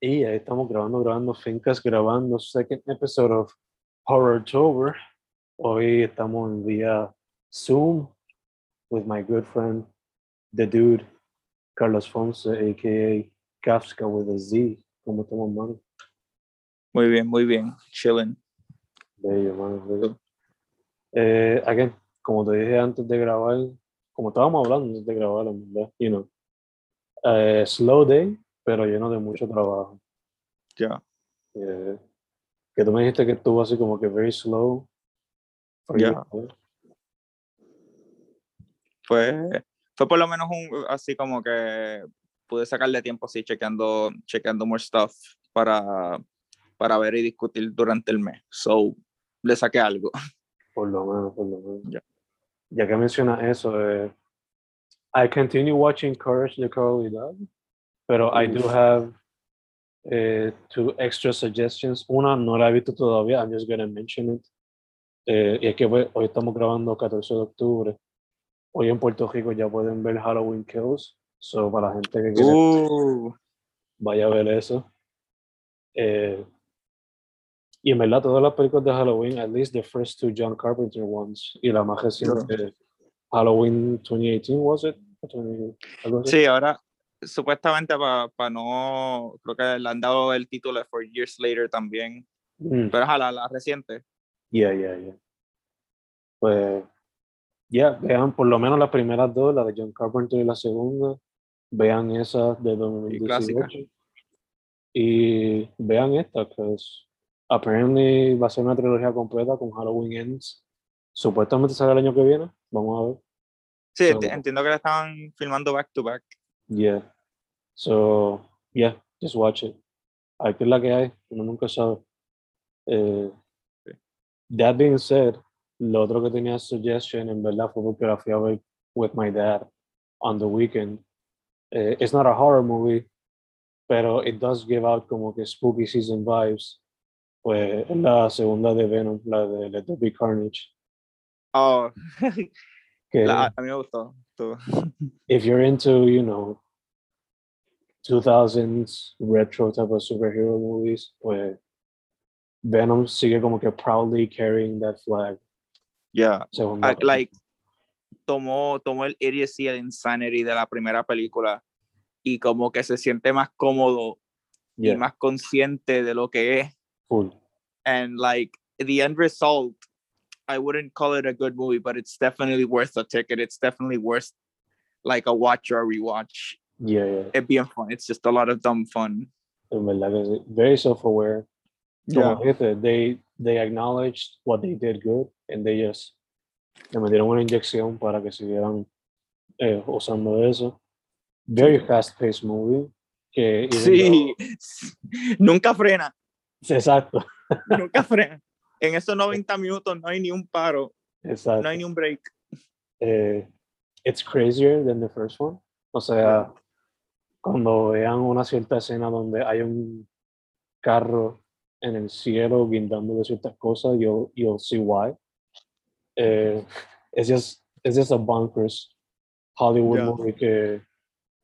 Y ahí estamos grabando, grabando Fincas, grabando second episode of Horror Tober. Hoy estamos en vía Zoom with my good friend, the dude, Carlos Fonse, aka Kafka with a Z. ¿Cómo estamos, mano? Muy bien, muy bien. Chilling. Bello, mano. bello. Eh, again, como te dije antes de grabar, como estábamos hablando antes de grabar, en verdad, you know, eh, slow day, pero lleno de mucho trabajo. Ya. Eh, que tú me dijiste que estuvo así como que very slow. Ya. ¿eh? Fue, por lo menos un, así como que pude sacarle tiempo así chequeando, chequeando more stuff para, para ver y discutir durante el mes. So, le saqué algo. Por lo menos, por lo menos. Ya. Ya que mencionas eso, eh, I continue watching Courage the Cowardly Dog, pero I do have eh, two extra suggestions. Una no la he visto todavía, I'm just gonna mention it. Eh, y es que pues, hoy estamos grabando 14 de octubre. Hoy en Puerto Rico ya pueden ver Halloween Kills. So, para la gente que quiere, Uh, vaya a ver eso. Eh, y en verdad, todas las películas de Halloween, at least the first two John Carpenter ones, y la más reciente, Halloween 2018, was it? O 20 algo así. sí, ahora supuestamente para no, creo que le han dado el título de For Years Later también, Mm, pero ojalá la reciente. yeah, yeah, yeah. Pues, ya, vean por lo menos las primeras dos, la de John Carpenter y la segunda. Vean esa de clásica. 2018. Y vean esta, que apparently va a ser una trilogía completa con Halloween Ends. Supuestamente sale el año que viene. Vamos a ver. Sí, So- enti- entiendo que la estaban filmando back to back. Yeah. So, yeah, just watch it. Hay que es la que hay, uno nunca sabe. Eh, that being said, lo otro que tenía suggestion en verdad fue porque la fui a ver with my dad on the weekend. Eh, it's not a horror movie, pero it does give out como que spooky season vibes. Pues la segunda de Venom, la de Let There Be Carnage. Oh, Que la- a mí me gustó. Tú. if you're into, you know, 2000s retro type of superhero movies, pues Venom sigue como que proudly carrying that flag. Yeah. Ah, like tomó, tomó el idiocy, el insanity de la primera película y como que se siente más cómodo yeah, y más consciente de lo que es. full. And like the end result, I wouldn't call it a good movie, but it's definitely worth a ticket. It's definitely worth like a watch or a rewatch. Yeah, yeah. It's bien fun. It's just a lot of dumb fun. En verdad que sí. Very self-aware. Yeah. they, they acknowledged what they did good and they just le metieron una inyección para que siguieran eh, usando eso. Very fast-paced movie. Que Sí, nunca frena, though- exacto, nunca frena. En esos 90 minutos no hay ni un paro, exacto. no hay ni un break. eh, it's crazier than the first one. O sea, cuando vean una cierta escena donde hay un carro en el cielo guindando de ciertas cosas, you'll, you'll see why. Eh, it's just it's just a bonkers Hollywood Yeah. movie que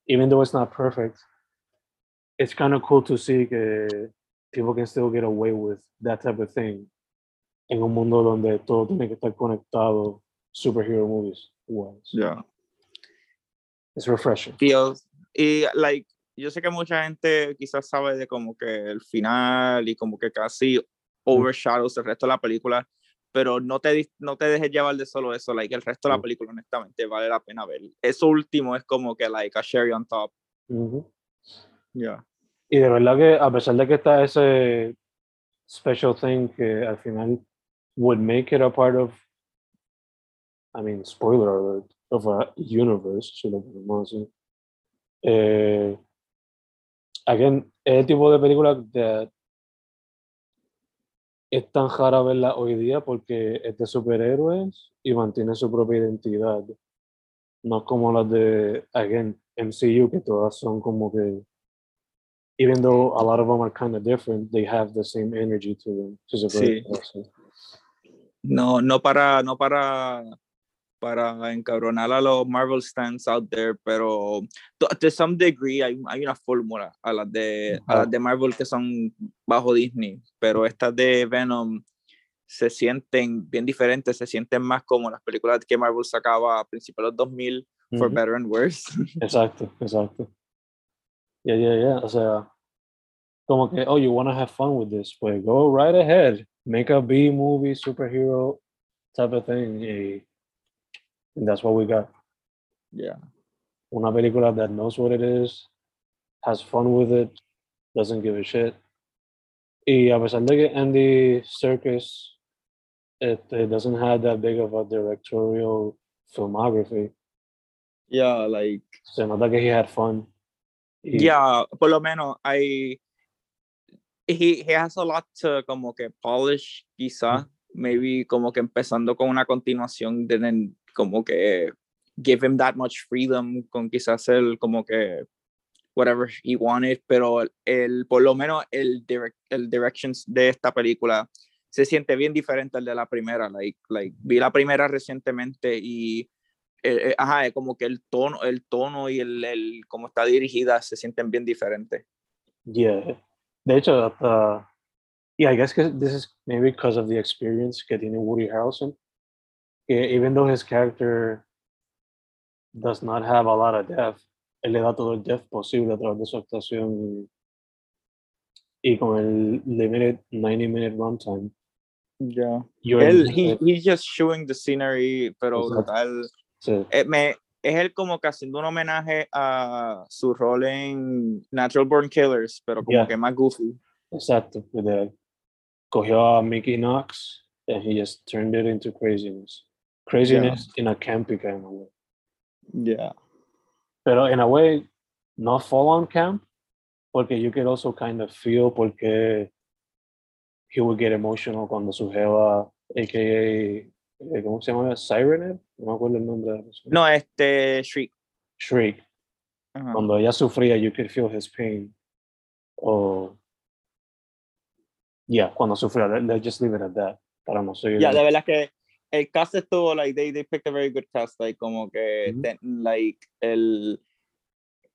even though it's not perfect, it's kind of cool to see que people can still get away with that type of thing en un mundo donde todo tiene que estar conectado superhero movies wise. Yeah. It's refreshing. Feels, y like, yo sé que mucha gente quizás sabe de como que el final y como que casi overshadows el resto de la película, pero no te, no te dejes llevar de solo eso, like, el resto de la Mm. película honestamente vale la pena ver. Eso último es como que like a cherry on top. Ujú. Yeah. Y de verdad que a pesar de que está ese special thing que al final would make it a part of, I mean, spoiler alert, of a universe, si lo. Eh, again, es el tipo de película que es tan rara verla hoy día porque es de superhéroes y mantiene su propia identidad. No como las de, again, MCU, que todas son como que even though a lot of them are kind of different, they have the same energy to them. Sí. No, no para, no para, para encabronar a los Marvel stands out there, pero to, to some degree hay, hay una fórmula a las de a las de Marvel que son bajo Disney, pero estas de Venom se sienten bien diferentes, se sienten más como las películas que Marvel sacaba a principios de los 2000, for Ujú. better and worse. Exacto, exacto. Yeah, yeah, yeah. O sea, como que, oh, you want to have fun with this, pues go right ahead. Make a B movie, superhero type of thing. Y and that's what we got. yeah. Una película that knows what it is, has fun with it, doesn't give a shit. Y a pesar de que Andy Serkis it doesn't have that big of a directorial filmography, Yeah, like se nota que he had fun. Y- yeah, por lo menos I he, he has a lot to como que polish quizá, maybe como que empezando con una continuación didn't como que give him that much freedom con quizás el como que whatever he wanted, pero el, por lo menos el direct, el directions de esta película se siente bien diferente al de la primera, like, like vi la primera recientemente y eh, eh, ajá, como que el tono, el tono y el, el cómo está dirigida se sienten bien diferentes. Yeah. De hecho, hasta. Yeah, I guess this is maybe because of the experience getting Woody Harrelson. Even though his character does not have a lot of depth, él le da todo el depth posible a través de su actuación y, y con el limited 90 minute runtime. Yeah. Él, he, he's just showing the scenery, pero Exacto. brutal. Sí, Eh, me, es él como que haciendo un homenaje a su rol en Natural Born Killers, pero como Yeah. que más goofy. exacto. Cogió a Mickey Knox and he just turned it into craziness. Craziness in a campy kind of way. Yeah. pero in a way, not full on camp, porque you could also kind of feel porque he would get emotional cuando su jeva, aka, ¿cómo se llama? Sirenhead, no me acuerdo el nombre de la persona. No, este Shriek. Shriek, Ajá. cuando ella sufría, you could feel his pain. O, yeah, cuando sufría, let, let's just leave it at that, para no seguir. Ya, de verdad que el cast estuvo, like, they, they picked a very good cast, like, como que, Ujú. ten- like, el,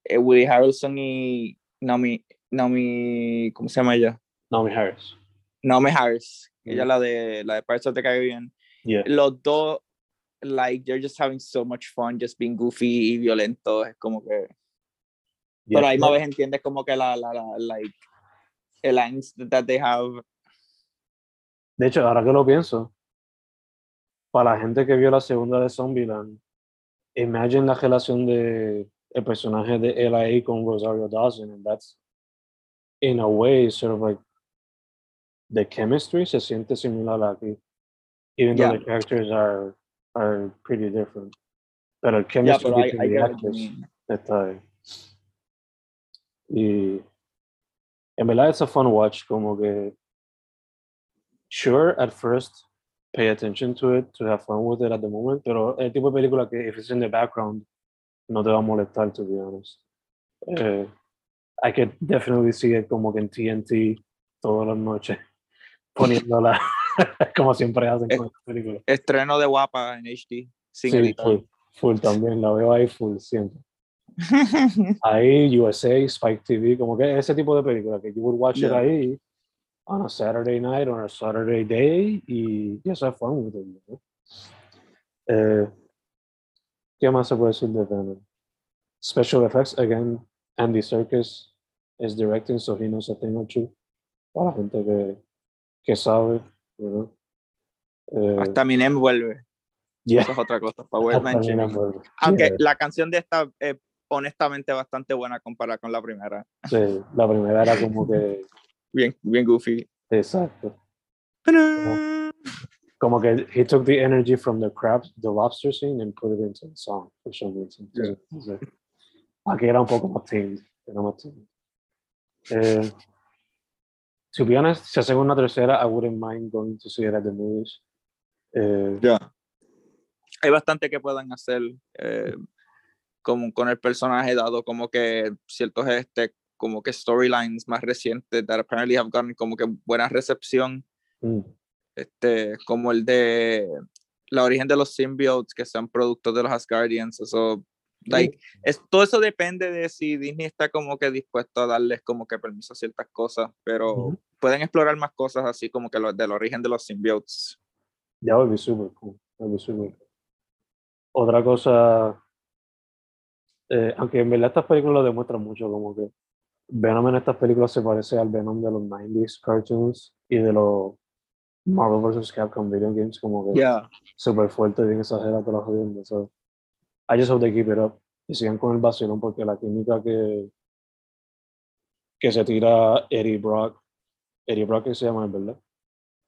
el Woody Harrelson y Naomi, Naomi, ¿cómo se llama ella? Naomi Harris. Naomi Harris, ella Ujú. la de, la de Pirates of the Caribbean. Yeah, Los dos, like, they're just having so much fun, just being goofy y violentos, es como que, yeah, pero ahí yeah. vez entiendes como que la, la, la, like, el angst that they have. De hecho, ahora que lo pienso, para la gente que vio la segunda de Zombieland, imagine la relación de el personaje de L.A. con Rosario Dawson, and that's in a way sort of like the chemistry se siente similar aquí, even though Yeah. the characters are are pretty different. El Ya, chemistry pero I, between I the what you actors está ahí. Y en verdad it's a fun watch, como que sure at first pay attention to it to have fun with it at the moment, pero el tipo de película que if it's in the background no te va a molestar to be honest. Eh, I could definitely see it como que en TNT todas las noches poniéndola como siempre hacen con esta película. Estreno de Guapa en HD, sin Sí, editar. full, full también, la veo ahí full siempre. ahí USA, Spike TV, como que ese tipo de película que you would watch it Yeah. ahí on a Saturday night or a Saturday day y just have fun with it. know? Eh, ¿Qué más se puede decir de Venom? Special effects, again, Andy Serkis is directing, so he knows a thing or two. Para la gente que, que sabe, Eh, Hasta Minem vuelve. yeah, Eso es otra cosa, vuelve. Aunque Yeah. la canción de esta es honestamente bastante buena comparada con la primera. Sí, la primera era como que, Bien, bien goofy. exacto. Como que he took the energy from the crab, the lobster scene and put it into the song for some reason. Yeah. Entonces, Aquí era un poco más tamed, era más. Eh, to be honest, si hacen una tercera, I wouldn't mind going to see it at the movies. Eh, Ya. Hay bastante que puedan hacer eh, como con el personaje dado como que ciertos este como que storylines más recientes that apparently have gotten como que buena recepción mm, este como el de la origen de los symbiotes que sean productos de los Asgardians, eso, like, es, todo eso depende de si Disney está como que dispuesto a darles como que permiso a ciertas cosas, pero pueden explorar más cosas así como que lo, del origen de los symbiotes. Ya, be super cool. That would super cool. Otra cosa, eh, aunque en verdad estas películas lo demuestran mucho, como que Venom en estas películas se parece al Venom de los 90s cartoons y de los Marvel vs. Capcom video games, como que Yeah. súper fuerte y bien exagerado las jodiendo. So, I just hope they keep it up y sigan con el vacilón porque la química que, que se tira Eddie Brock, Eddie Brock que se llama, ¿verdad?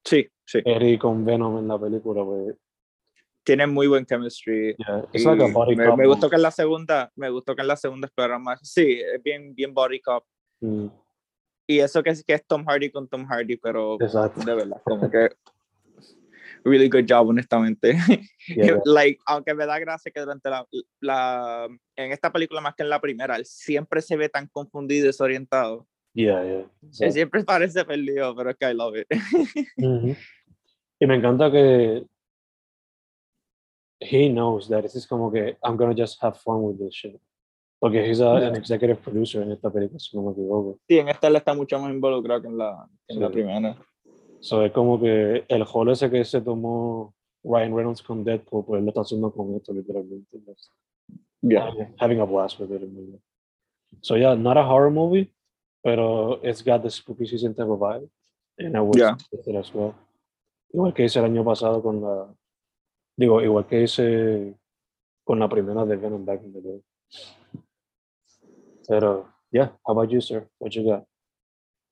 Sí, sí. Eddie con Venom en la película, pues, Tienen muy buen chemistry. yeah, y like a body me, me gustó que en la segunda, me gustó que en la segunda exploraron más. Sí, es bien, bien body cop. Mm, Y eso que es, que es Tom Hardy con Tom Hardy, pero exacto. de verdad, como que really good job, honestamente. Yeah, like, aunque me da gracia que durante la, la, en esta película más que en la primera, él siempre se ve tan confundido y desorientado. Yeah, yeah. So, Él siempre parece perdido, pero es que I love it. Y me encanta que he knows that this is como que I'm gonna just have fun with this shit. Porque he's a- an executive producer en esta película, si no me equivoco. Sí, en esta él está mucho más involucrado que en la, en la Sí. primera. So, es como que el hall ese que se tomó Ryan Reynolds con Deadpool, pues él lo está haciendo con esto, literalmente. Just Yeah. Having a blast with it. movie. So, yeah, not a horror movie, pero it's got the spooky season type of vibe. And I was Yeah. it as well. Igual que hice el año pasado con la. Digo, igual que hice con la primera de Venom Back in the Day. Pero, yeah, how about you, sir? What you got?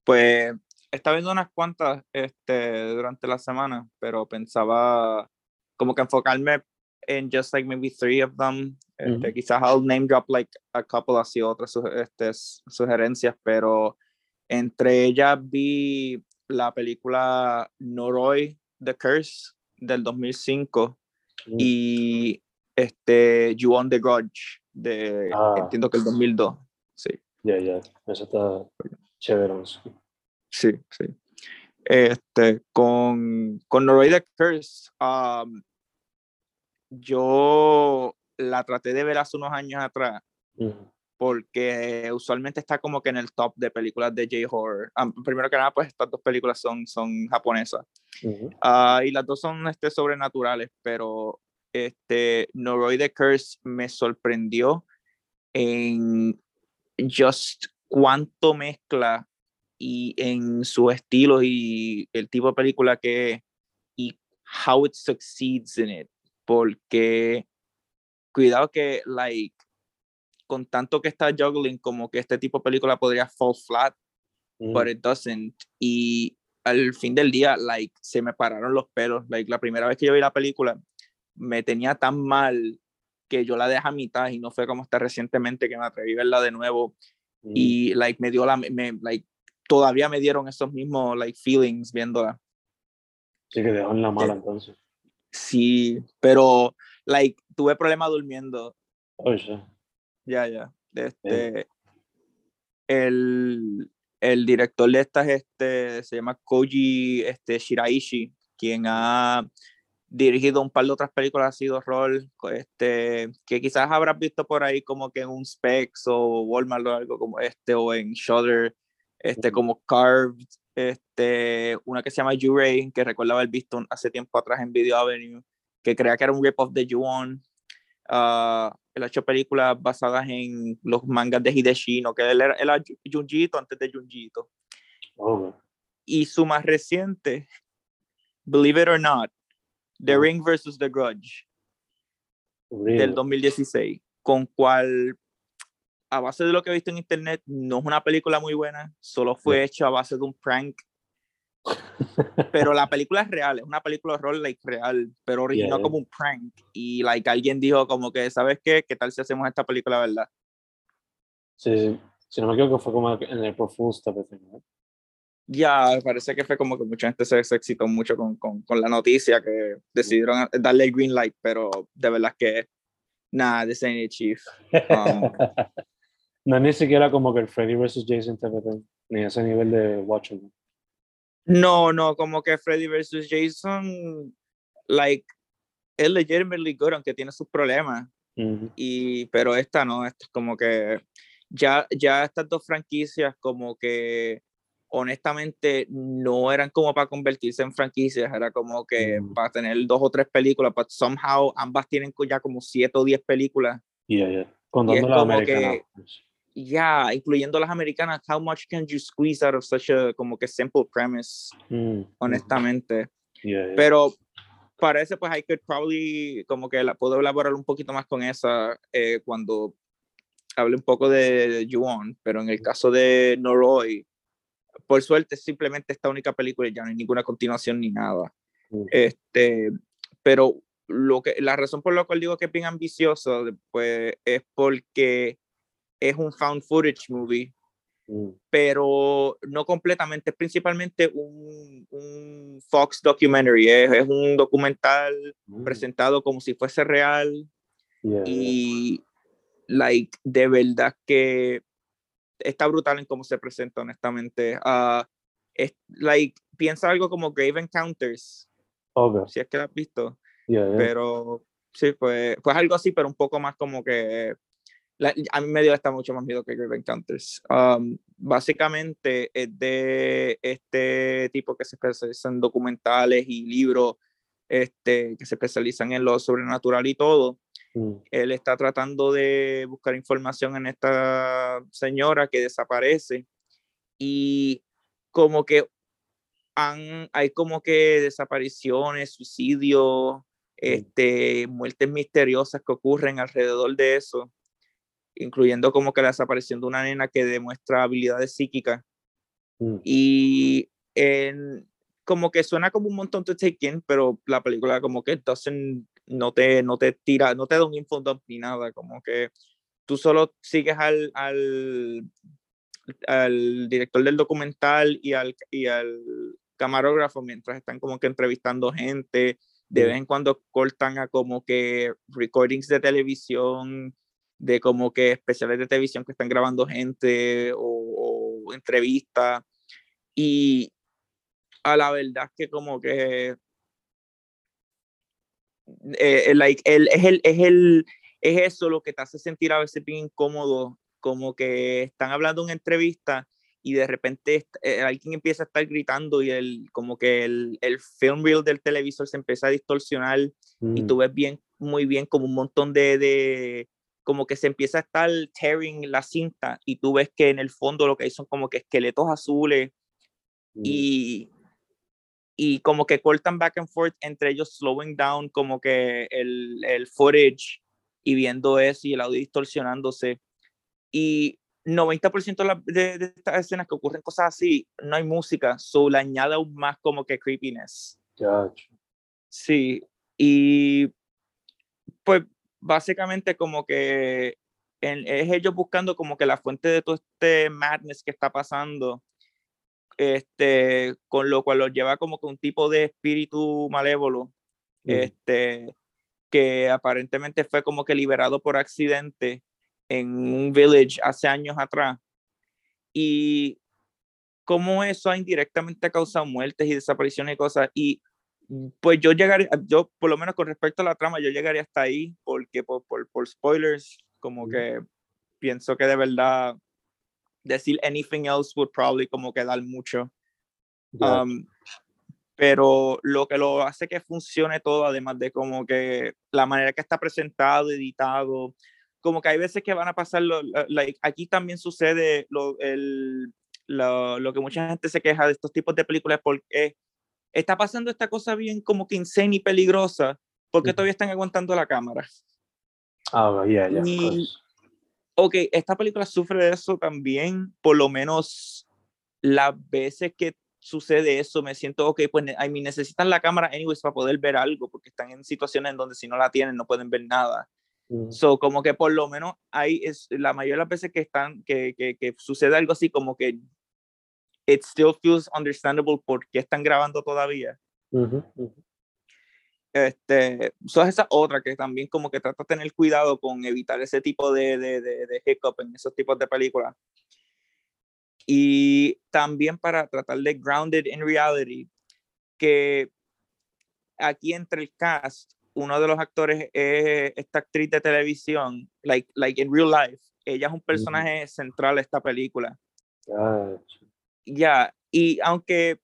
Pues estaba viendo unas cuantas este, durante la semana, pero pensaba como que enfocarme en just like maybe three of them. Este, Ujú. Quizás I'll name drop like a couple así, otras este, sugerencias, pero entre ellas vi la película Noroi, The Curse del 2005 Mm. y este, You On The Grudge de, Ah. entiendo que el 2002. Sí. Yeah, yeah, eso está chévere. Sí, sí. Este, con, con the Curse, um, yo la traté de ver hace unos años atrás, porque usualmente está como que en el top de películas de J-horror. Um, primero que nada, pues estas dos películas son, son japonesas. Ujú. Ah, y las dos son este, sobrenaturales, pero este, Noroi the Curse me sorprendió en just cuánto mezcla y en su estilo y el tipo de película que es y how it succeeds in it. Porque cuidado que, like, con tanto que está juggling, como que este tipo de película podría fall flat Mm. but it doesn't. Y al fin del día, like, se me pararon los pelos. Like, la primera vez que yo vi la película, me tenía tan mal que yo la dejé a mitad y no fue como hasta recientemente que me atreví a verla de nuevo Mm. y, like, me dio la, me, like, todavía me dieron esos mismos, like, feelings viéndola. Sí, que dejó en la mala entonces. Sí, pero, like, tuve problemas durmiendo Oye, Ya, ya. Este, el, el director de estas este, se llama Koji este, Shiraishi, quien ha dirigido un par de otras películas así de horror, este, que quizás habrás visto por ahí como que en un Specs o Walmart o algo como este, o en Shudder, este, como Carved, este, una que se llama Yurei, que recuerdo haber visto hace tiempo atrás en Video Avenue, que creía que era un rip-off de Ju-On. Ah, él ha hecho películas basadas en los mangas de Hideshino, que él era, él era Junjito antes de Junjito. oh, Y su más reciente, Believe It or Not, The Oh. Ring vs. The Grudge, really? del 2016, con cual, a base de lo que he visto en internet, no es una película muy buena, solo fue Yeah. hecha a base de un prank, pero la película es real, es una película de horror like, real, pero originó Yeah. como un prank, y like, alguien dijo como que, ¿sabes qué? ¿Qué tal si hacemos esta película, verdad? Sí, sí. Si no me equivoco, fue como en el Pro Fool's type of thing, right? Ya, parece que fue como que mucha gente se, se excitó mucho con, con, con la noticia que decidieron darle el green light, pero de verdad que nada, this ain't it, chief. Um, no es ni siquiera como que el Freddy vs. Jason thing, ni ese nivel de Watchmen. No, no, como que Freddy vs. Jason, like, es legitimately good, aunque tiene sus problemas. Y, pero esta no, esta es como que ya, ya estas dos franquicias como que honestamente no eran como para convertirse en franquicias, era como que Mm. para tener dos o tres películas, pero somehow ambas tienen ya como siete o diez películas. Yeah, yeah. Contando la como americana. que- Ya, incluyendo las americanas, how much can you squeeze out of such a como que simple premise, Mm, mm. honestamente. Yeah, yeah. Pero parece pues I could probably como que la puedo elaborar un poquito más con esa eh, cuando hable un poco de Yuon, pero en el caso de Noroi, por suerte simplemente esta única película ya no hay ninguna continuación ni nada. Mm. Este, pero lo que la razón por la cual digo que es bien ambicioso pues es porque es un found footage movie Mm, pero no completamente, es principalmente un, un Fox documentary, es, es un documental mm. presentado como si fuese real Yeah, y like de verdad que está brutal en cómo se presenta honestamente. Ah, es, like piensa algo como Grave Encounters, Okay. si es que lo has visto, Yeah, yeah. pero sí, pues, pues algo así, pero un poco más como que la- a mí me dio esta mucho más miedo que Grave Encounters. Um, básicamente es de este tipo que se especializa en documentales y libros este, que se especializan en lo sobrenatural y todo. Mm, Él está tratando de buscar información en esta señora que desaparece y como que han, hay como que desapariciones, suicidios, este, muertes misteriosas que ocurren alrededor de eso, incluyendo como que la desaparición de una nena que demuestra habilidades psíquicas mm. y en, como que suena como un montón de take in, pero la película como que doesn't, no te, no te tira, no te da un info ni nada, como que tú solo sigues al, al, al director del documental y al, y al camarógrafo mientras están como que entrevistando gente, de Mm. vez en cuando cortan a como que recordings de televisión, de como que especiales de televisión que están grabando gente o, o entrevistas. Y a la verdad que como que eh, like, el, es, el, es, el, es eso lo que te hace sentir a veces bien incómodo, como que están hablando en entrevista y de repente eh, alguien empieza a estar gritando y el, como que el, el film reel del televisor se empieza a distorsionar y Mm, tú ves bien, muy bien como un montón de, de, como que se empieza a estar tearing la cinta y tú ves que en el fondo lo que hay son como que esqueletos azules mm. y, y como que cortan back and forth entre ellos slowing down como que el, el footage y viendo eso y el audio distorsionándose y 90% de, la- de, de estas escenas que ocurren cosas así no hay música, so le añade aún más como que creepiness Chacho. Sí, y pues básicamente como que en- es ellos buscando como que la fuente de todo este madness que está pasando, este, con lo cual los lleva como que un tipo de espíritu malévolo, Mm, este, que aparentemente fue como que liberado por accidente en un village hace años atrás. Y cómo eso ha indirectamente causado muertes y desapariciones y cosas. Y pues yo llegaría, yo por lo menos con respecto a la trama, yo llegaría hasta ahí, porque por, por, por spoilers, como que pienso que de verdad decir anything else would probably como que dar mucho. ya. Um, pero lo que lo hace que funcione todo, además de como que la manera que está presentado, editado, como que hay veces que van a pasar, lo, like, aquí también sucede lo, el, lo, lo que mucha gente se queja de estos tipos de películas porque está pasando esta cosa bien como que insane y peligrosa, porque todavía están aguantando la cámara. Ah, yeah, yeah, y- course. ok, esta película sufre de eso también, por lo menos las veces que sucede eso, me siento, ok, pues I mean, necesitan la cámara anyways para poder ver algo, porque están en situaciones en donde si no la tienen no pueden ver nada. Mm, So, como que por lo menos hay, es, la mayoría de las veces que están, que, que, que sucede algo así, como que it still feels understandable por qué están grabando todavía. ujú, ujú. Este, so esa otra que también como que trata de tener cuidado con evitar ese tipo de, de, de, de hiccup en esos tipos de películas. Y también para tratar de grounded in reality, que aquí entre el cast uno de los actores es esta actriz de televisión, like, like in real life. Ella es un personaje central de esta película. Ya, y aunque,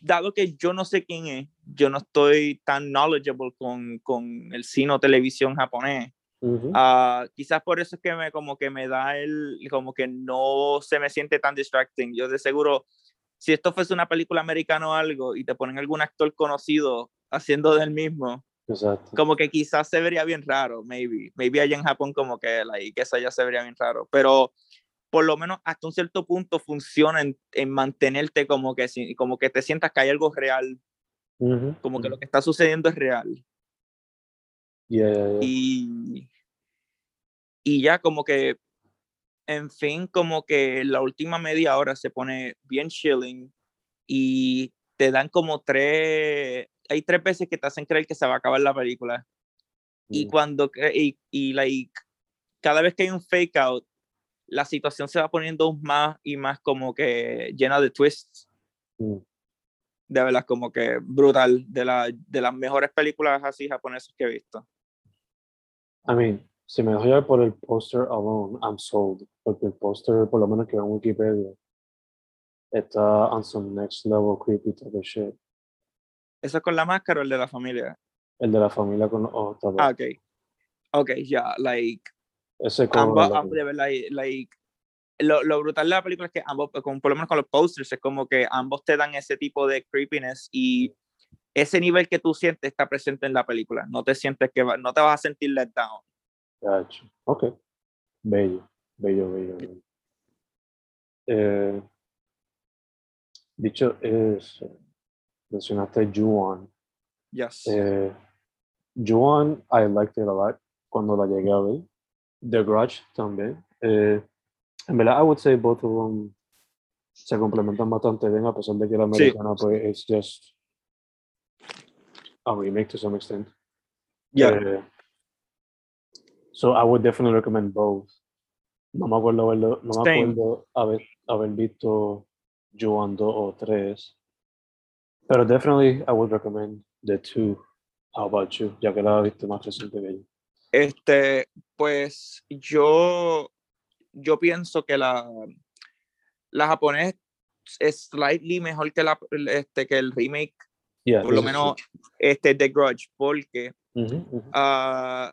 dado que yo no sé quién es, yo no estoy tan knowledgeable con, con el cine o televisión japonés. Ah, quizás por eso es que me como que me da el como que no se me siente tan distracting. Yo de seguro si esto fuese una película americana o algo y te ponen algún actor conocido haciendo del mismo como que quizás se vería bien raro maybe. Maybe allá en Japón como que que eso ya se vería bien raro. Pero por lo menos hasta un cierto punto funciona en, en mantenerte como que como que te sientas que hay algo real como que lo que está sucediendo es real. Y, y ya como que, en fin, como que la última media hora se pone bien chilling y te dan como tres, hay tres veces que te hacen creer que se va a acabar la película. Y mm. cuando, y, y like, cada vez que hay un fake out, la situación se va poniendo más y más como que llena de twists. Mm de verdad como que brutal, de, la, de las mejores películas así japonesas que he visto. I mean, si me dejo llevar por el póster alone, I'm sold, porque el póster, por lo menos que en Wikipedia, está on some next level creepy type of shit. ¿Eso es con la máscara o el de la familia? El de la familia con los ojos Ah, ok. Ok, ya, like... Ese ambos, de verdad, like, lo, lo, brutal de la película es que ambos, con, por lo menos con los posters, es como que ambos te dan ese tipo de creepiness y ese nivel que tú sientes está presente en la película. No te sientes que no te vas a sentir let down. Gotcha. Ok. Bello, bello, bello. Eh, dicho es, mencionaste Juan. Yes. Eh, Juan, I liked it a lot cuando la llegué a ver. The Grudge también. Eh, en verdad, I would say both of them se complementan bastante bien, a pesar de que la americana, sí. pues, es just a remake to some extent. Yeah. Uh, so I would definitely recommend both. No me acuerdo haberlo, no me acuerdo haber, haber visto Juan 2 o 3. Pero definitely I would recommend the two. How about you? Ya que la he visto más reciente que yo. Este, pues yo yo pienso que la, la japonés es slightly mejor que, la, este, que el remake, por lo menos este, The Grudge, porque uh,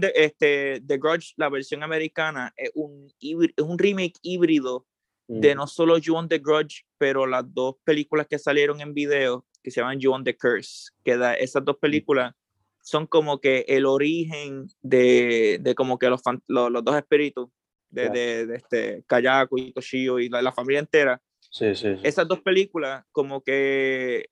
the, este, The Grudge, la versión americana, es un, es un remake híbrido de no solo You on the Grudge, pero las dos películas que salieron en video, que se llaman You on the Curse, que da, esas dos películas son como que el origen de, de como que los, los, dos espíritus de, de, este Kayako y Toshio y la, la familia entera. Sí, sí, Esas dos películas como que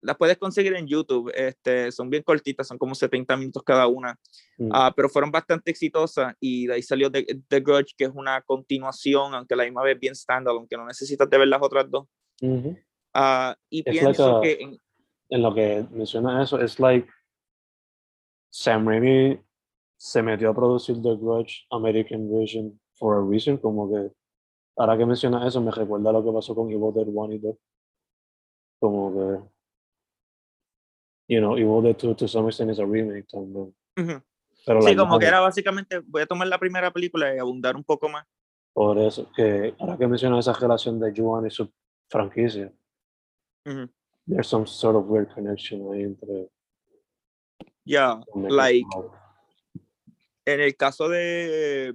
las puedes conseguir en YouTube, este, son bien cortitas, son como 70 minutos cada una, mm. ah, pero fueron bastante exitosas y de ahí salió The, The, Grudge, que es una continuación, aunque la misma vez bien estándar, aunque no necesitas de ver las otras dos. Ah, y pienso que... En, en, lo que menciona eso, es like Sam Raimi se metió a producir The Grudge American Version for a reason, como que ahora que menciona eso me recuerda lo que pasó con Evil Dead 1 y 2. Como que, you know, Evil Dead 2 to some extent is a remake también. Pero sí, como que era básicamente, voy a tomar la primera película y abundar un poco más. Por eso, que ahora que menciona esa relación de Juan y su franquicia, there's some sort of weird connection ahí entre Yeah, like en el caso de,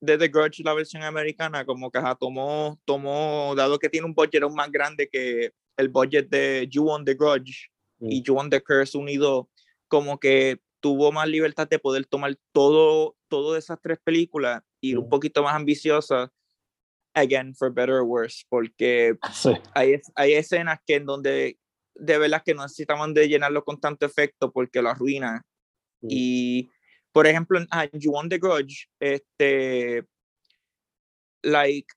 de The Grudge, la versión americana, como que tomó, tomó, dado que tiene un budget más grande que el budget de You on the Grudge y mm. You on the Curse unido, como que tuvo más libertad de poder tomar todo, todo de esas tres películas y ir un mm. poquito más ambiciosa, again, for better or worse, porque hay, hay escenas que en donde de verdad que no necesitaban de llenarlo con tanto efecto porque lo arruina. Y, por ejemplo, en You Want the Grudge, este, like,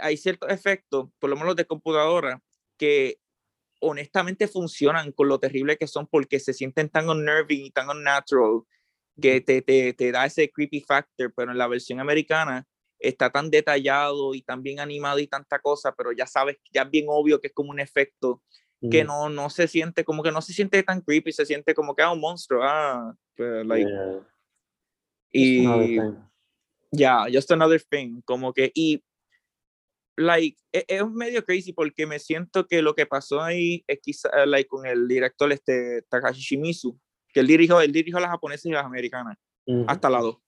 hay ciertos efectos, por lo menos de computadora, que honestamente funcionan con lo terrible que son porque se sienten tan unnerving y tan unnatural que te, te, te da ese creepy factor, pero en la versión americana está tan detallado y tan bien animado y tanta cosa, pero ya sabes, ya es bien obvio que es como un efecto que Mm, no, no se siente, como que no se siente tan creepy, se siente como que ah, un monstruo, ah, pues, like, yeah. Y ya, just another thing, como que, y, like, e- es, medio crazy porque me siento que lo que pasó ahí es quizá, like, con el director, este, Takashi Shimizu, que él dirigió, él dirigió a las japonesas y las americanas, hasta la dos.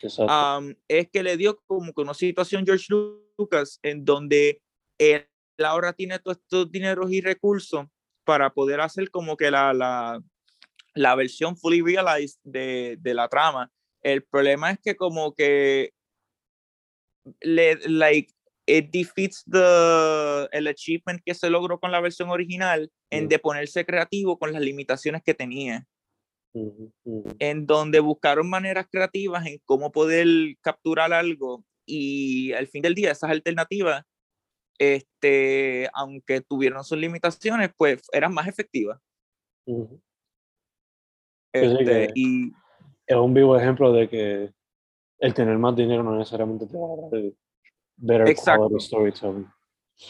Exacto. um, es que le dio como que una situación George Lucas en donde él ahora tiene todos estos dineros y recursos para poder hacer como que la, la, la versión fully realized de, de la trama. El problema es que como que le, like, it defeats the, el achievement que se logró con la versión original en Mm. de ponerse creativo con las limitaciones que tenía Ujú, ujú. en donde buscaron maneras creativas en cómo poder capturar algo y al fin del día esas alternativas, este, aunque tuvieron sus limitaciones, pues eran más efectivas. Yo sé Este, y Es un vivo ejemplo de que el tener más dinero no necesariamente te va a dar el better Exacto. quality storytelling.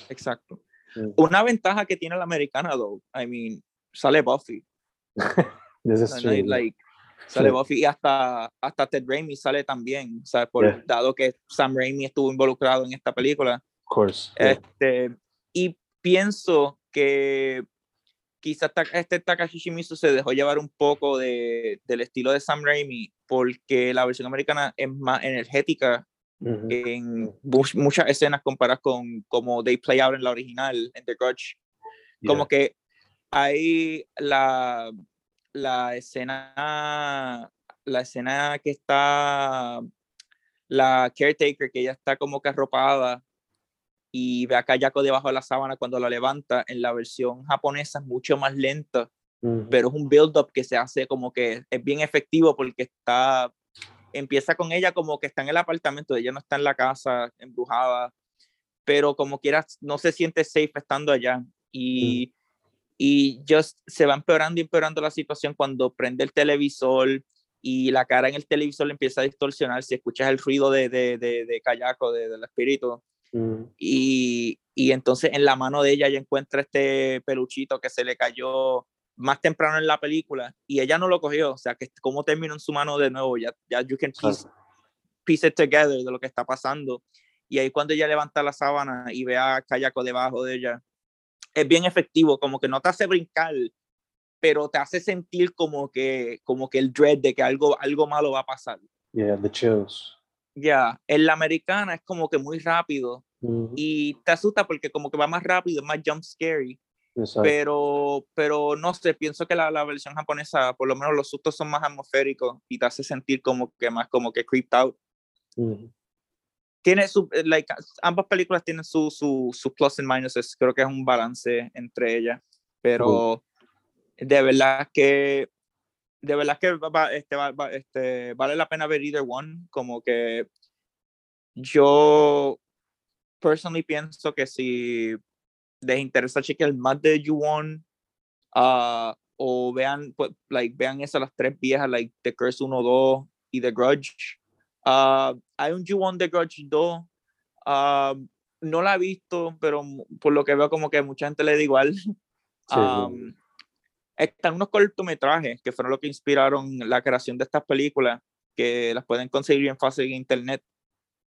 exacto. Mm. Una ventaja que tiene la americana, though, I mean, sale Buffy, This is true, yeah. like, sale Sí. Buffy y hasta, hasta Ted Raimi sale también, sea, por, Yeah. dado que Sam Raimi estuvo involucrado en esta película. Course. yeah. Este, y pienso que quizás este Takashi Shimizu se dejó llevar un poco de, del estilo de Sam Raimi porque la versión americana es más energética Ujú, en mu- muchas escenas comparadas con como they play out en la original, en The Grudge. Como yeah. que hay la, la escena, la escena que está la caretaker, que ella está como que arropada y ve a Kayako debajo de la sábana cuando la levanta. En la versión japonesa es mucho más lenta, Ujú, pero es un build-up que se hace como que es bien efectivo porque está, empieza con ella como que está en el apartamento, ella no está en la casa embrujada, pero como quiera no se siente safe estando allá. Y, y just se va empeorando y empeorando la situación cuando prende el televisor y la cara en el televisor le empieza a distorsionar, si escuchas el ruido de, de, de, de Kayako, de, del espíritu, ujú, y, y entonces en la mano de ella ella encuentra este peluchito que se le cayó más temprano en la película y ella no lo cogió, o sea, que cómo terminó en su mano de nuevo, ya, ya you can piece, piece it together de lo que está pasando. Y ahí cuando ella levanta la sábana y ve a Kayako debajo de ella, es bien efectivo, como que no te hace brincar, pero te hace sentir como que, como que el dread de que algo, algo malo va a pasar. Yeah, the chills. Ya, en la americana es como que muy rápido y te asusta porque como que va más rápido, es más jump scary, Exacto. pero, pero no sé, pienso que la, la versión japonesa, por lo menos los sustos son más atmosféricos y te hace sentir como que más como que creeped out. Ujú, Tiene su, eh, like, ambas películas tienen su, su, sus plus and minuses, creo que es un balance entre ellas, pero de verdad que de verdad que va- este, va- este, vale la pena ver either one, como que yo personally pienso que si les interesa chequear más de Ju-On ah, o vean pues, like vean esas las tres viejas like The Curse 1 2 y The Grudge ah, hay un Ju-On The Grudge 2 ah, no la he visto pero por lo que veo como que mucha gente le da igual Sí, Um, están unos cortometrajes que fueron lo que inspiraron la creación de estas películas, que las pueden conseguir bien fácil en internet,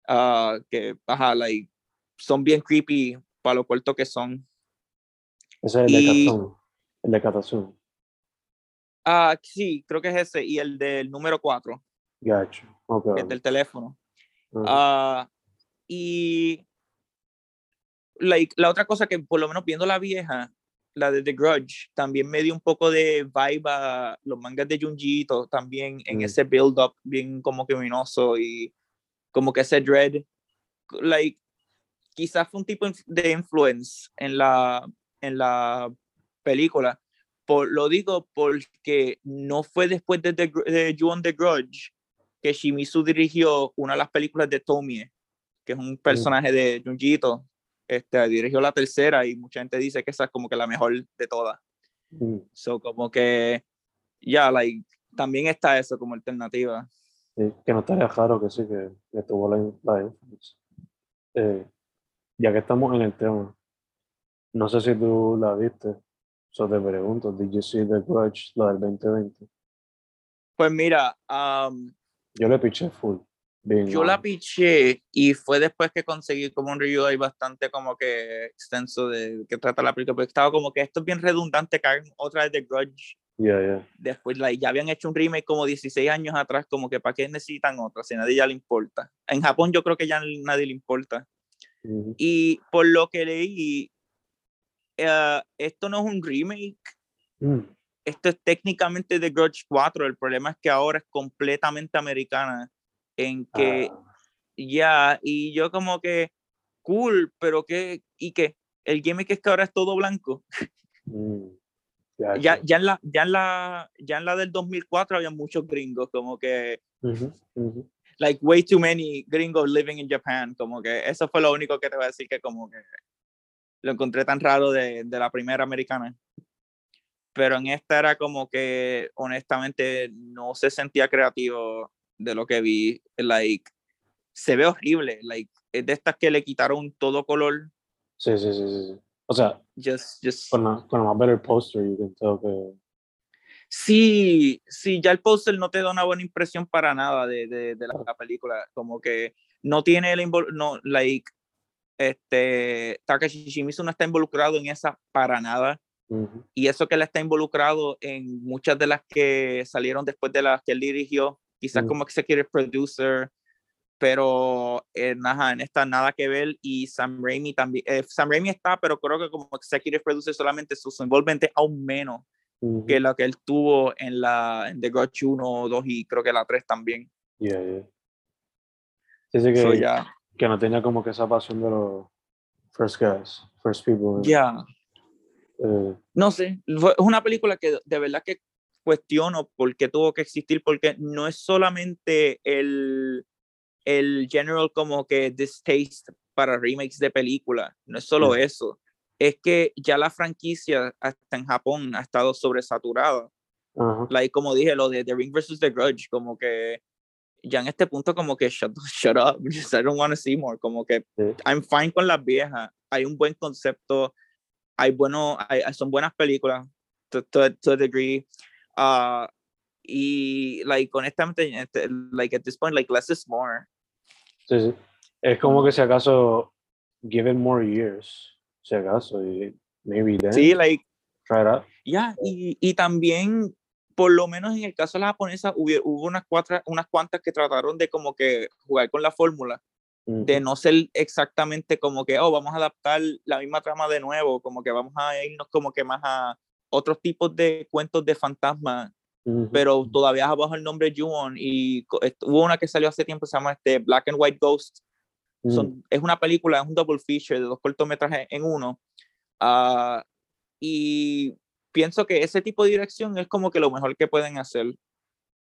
ah, que ajá, like, son bien creepy para lo corto que son. Ese es el de y- Catón. El de Catazón. Ah, sí, creo que es ese, y el del número 4, Gacho. Ok. el del teléfono. Ujú, Ah, y like, la otra cosa que por lo menos viendo la vieja, la de The Grudge, también me dio un poco de vibe a los mangas de Junji Ito, también en Mm. ese build-up bien como que luminoso y como que ese dread, like, quizás fue un tipo de influence en la, en la película. Por, lo digo porque no fue después de, The de Grudge que Shimizu dirigió una de las películas de Tomie, que es un personaje de Junji Ito. Este, dirigió la tercera y mucha gente dice que esa es como que la mejor de todas. ujú. So, como que, ya, like, también está eso como alternativa. Sí, que no estaría raro que sí, que, que tuvo la, la. Eh, ya que estamos en el tema, no sé si tú la viste, So te pregunto, did you see The Grudge, la del 2020? Pues mira, um, Yo le piché full. Being yo la piché y fue después que conseguí como un review ahí bastante como que extenso de que trata la película, porque estaba como que esto es bien redundante, que hagan otra vez de Grudge. Yeah, yeah. Después like, ya habían hecho un remake como 16 años atrás, como que para qué necesitan otra, si a nadie ya le importa. En Japón yo creo que ya nadie le importa. Mhm. Y por lo que leí, eh, esto no es un remake, Mm. esto es técnicamente The Grudge 4. El problema es que ahora es completamente americana, en que Ah, ya, y yo como que, cool, pero qué, ¿y qué? El gimmick es que ahora es todo blanco. mm. Ya, Gotcha. ya, en la, ya, en la, ya en la del 2004 había muchos gringos, como que, like, way too many gringos living in Japan, como que eso fue lo único que te voy a decir que como que lo encontré tan raro de, de la primera americana. Pero en esta era como que, honestamente, no se sentía creativo de lo que vi, like, se ve horrible, like, es de estas que le quitaron todo color, Sí, sí, sí, sí. O sea, just, just, con la, con la más better poster, you can tell que. Sí, sí, ya el póster no te da una buena impresión para nada de, de, de la, la película, como que no tiene el no, like, este, Takashi Shimizu no está involucrado en esa para nada, Ujú, y eso que él está involucrado en muchas de las que salieron después de las que él dirigió, quizás Mm. como executive producer, pero en, ajá, en esta nada que ver, y Sam Raimi también, eh, Sam Raimi está, pero creo que como executive producer solamente su, su involvement es aún menos ujú. que lo que él tuvo en la en The Grudge 1, 2 y creo que la 3 también. Yeah, yeah. Sí, sí, que, So, ya, que no tenía como que esa pasión de los first guys, first people. ya. eh, No sé, es una película que de verdad que cuestiono por qué tuvo que existir, porque no es solamente el, el general como que distaste para remakes de películas, no es solo Sí. eso, es que ya la franquicia hasta en Japón ha estado sobresaturada. ajá. like, como dije, lo de The Ring versus The Grudge, como que ya en este punto como que shut, shut up, I don't want to see more, como que Sí. I'm fine con las viejas, hay un buen concepto, hay bueno, hay, son buenas películas, to, to, to a degree, uh, y like honestamente, este, like at this point, like less is more. Sí, sí. Es como que si acaso, given more years, si acaso, y maybe then, Sí, like, try it out. ya, y, y también, por lo menos en el caso de la japonesa, hubo, hubo unas, cuatro, unas cuantas que trataron de como que jugar con la fórmula. de no ser exactamente como que, oh, vamos a adaptar la misma trama de nuevo, como que vamos a irnos como que más a otros tipos de cuentos de fantasmas, ujú. pero todavía abajo el nombre Ju-on y hubo una que salió hace tiempo, se llama este Black and White Ghost, Mm, Son, es una película, es un double feature de dos cortometrajes en uno, ah, y pienso que ese tipo de dirección es como que lo mejor que pueden hacer.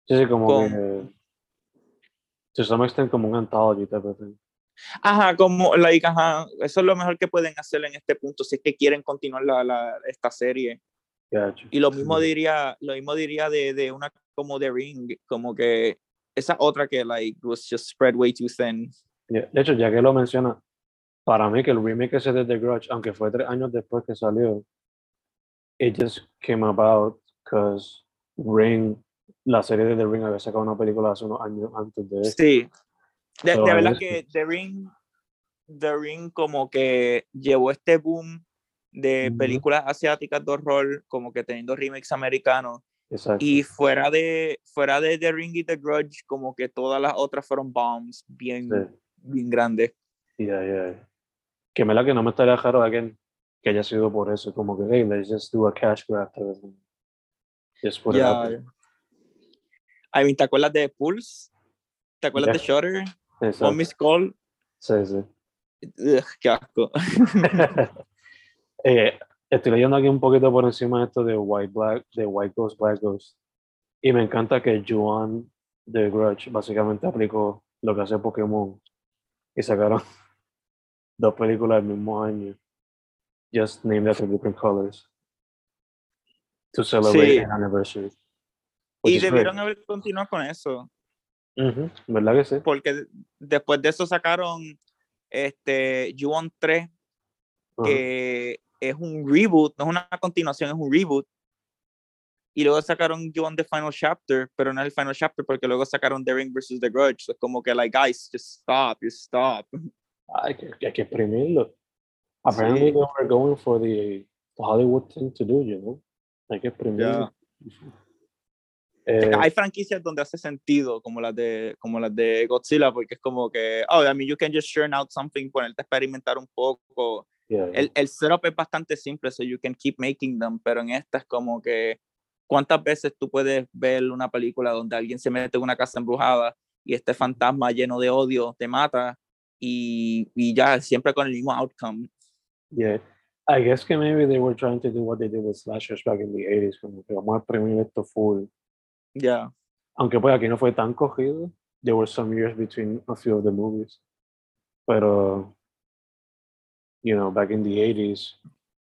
Sí, sí, como con- que, to some extent, como un anthology type of thing. Ajá, como, like, ajá, eso es lo mejor que pueden hacer en este punto, si es que quieren continuar la, la- esta serie. Gotcha. Y lo mismo diría, lo mismo diría de, de una como The Ring, como que esa otra que like was just spread way too thin. Yeah, De hecho, ya que lo menciona, para mí que el remake ese de The Grudge, aunque fue tres años después que salió, it just came about because Ring, la serie de The Ring había sacado una película hace unos años antes de. Sí. De, So, de verdad que The Ring, The Ring como que llevó este boom de películas asiáticas de horror, como que teniendo remakes americanos. Exacto. Y fuera de, fuera de The Ring y The Grudge, como que todas las otras fueron bombs bien, Sí. bien grandes. Yeah, yeah. Que me la que no me estaría raro again que haya sido por eso, como que, hey, let's just do a cash grab. Just put it Ya. there. I mean, ¿te acuerdas de Pulse? ¿Te acuerdas de Yeah. Shutter? Exacto. ¿O Miss Call? Sí, sí. Ugh, qué asco. Eh, estoy leyendo aquí un poquito por encima de esto de White Black, de White Ghost, Black Ghost. Y me encanta que Juan de Grudge básicamente aplicó lo que hace Pokémon y sacaron dos películas del mismo año. Just named after different colors. To celebrate Sí. an anniversary. Y great. debieron haber continuado con eso, ¿Verdad que sí? porque después de eso sacaron este Ju-on 3, Ajá. que es un reboot, no es una continuación, es un reboot. Y luego sacaron You on the Final Chapter, pero no es el Final Chapter porque luego sacaron The Ring vs. The Grudge. Es como que, like, guys, just stop, just stop. Hay que, hay que exprimirlo. Apparently sí. they were going for the, the, Hollywood thing to do, you know? Hay que exprimirlo. Yeah. Eh, hay franquicias donde hace sentido, como las de como las de Godzilla, porque es como que, oh, I mean, you can just churn out something, ponerte a experimentar un poco. Yeah, el, el setup es bastante simple, so you can keep making them, pero en esta es como que, ¿cuántas veces tú puedes ver una película donde alguien se mete en una casa embrujada y este fantasma lleno de odio te mata y, y ya, siempre con el mismo outcome? Yeah. I guess que maybe they were trying to do what they did with slashers back in the 80s, como que vamos a exprimir esto full. Ya. Yeah. Aunque pues aquí no fue tan cogido. There were some years between a few of the movies. Pero, you know, back in the 80s,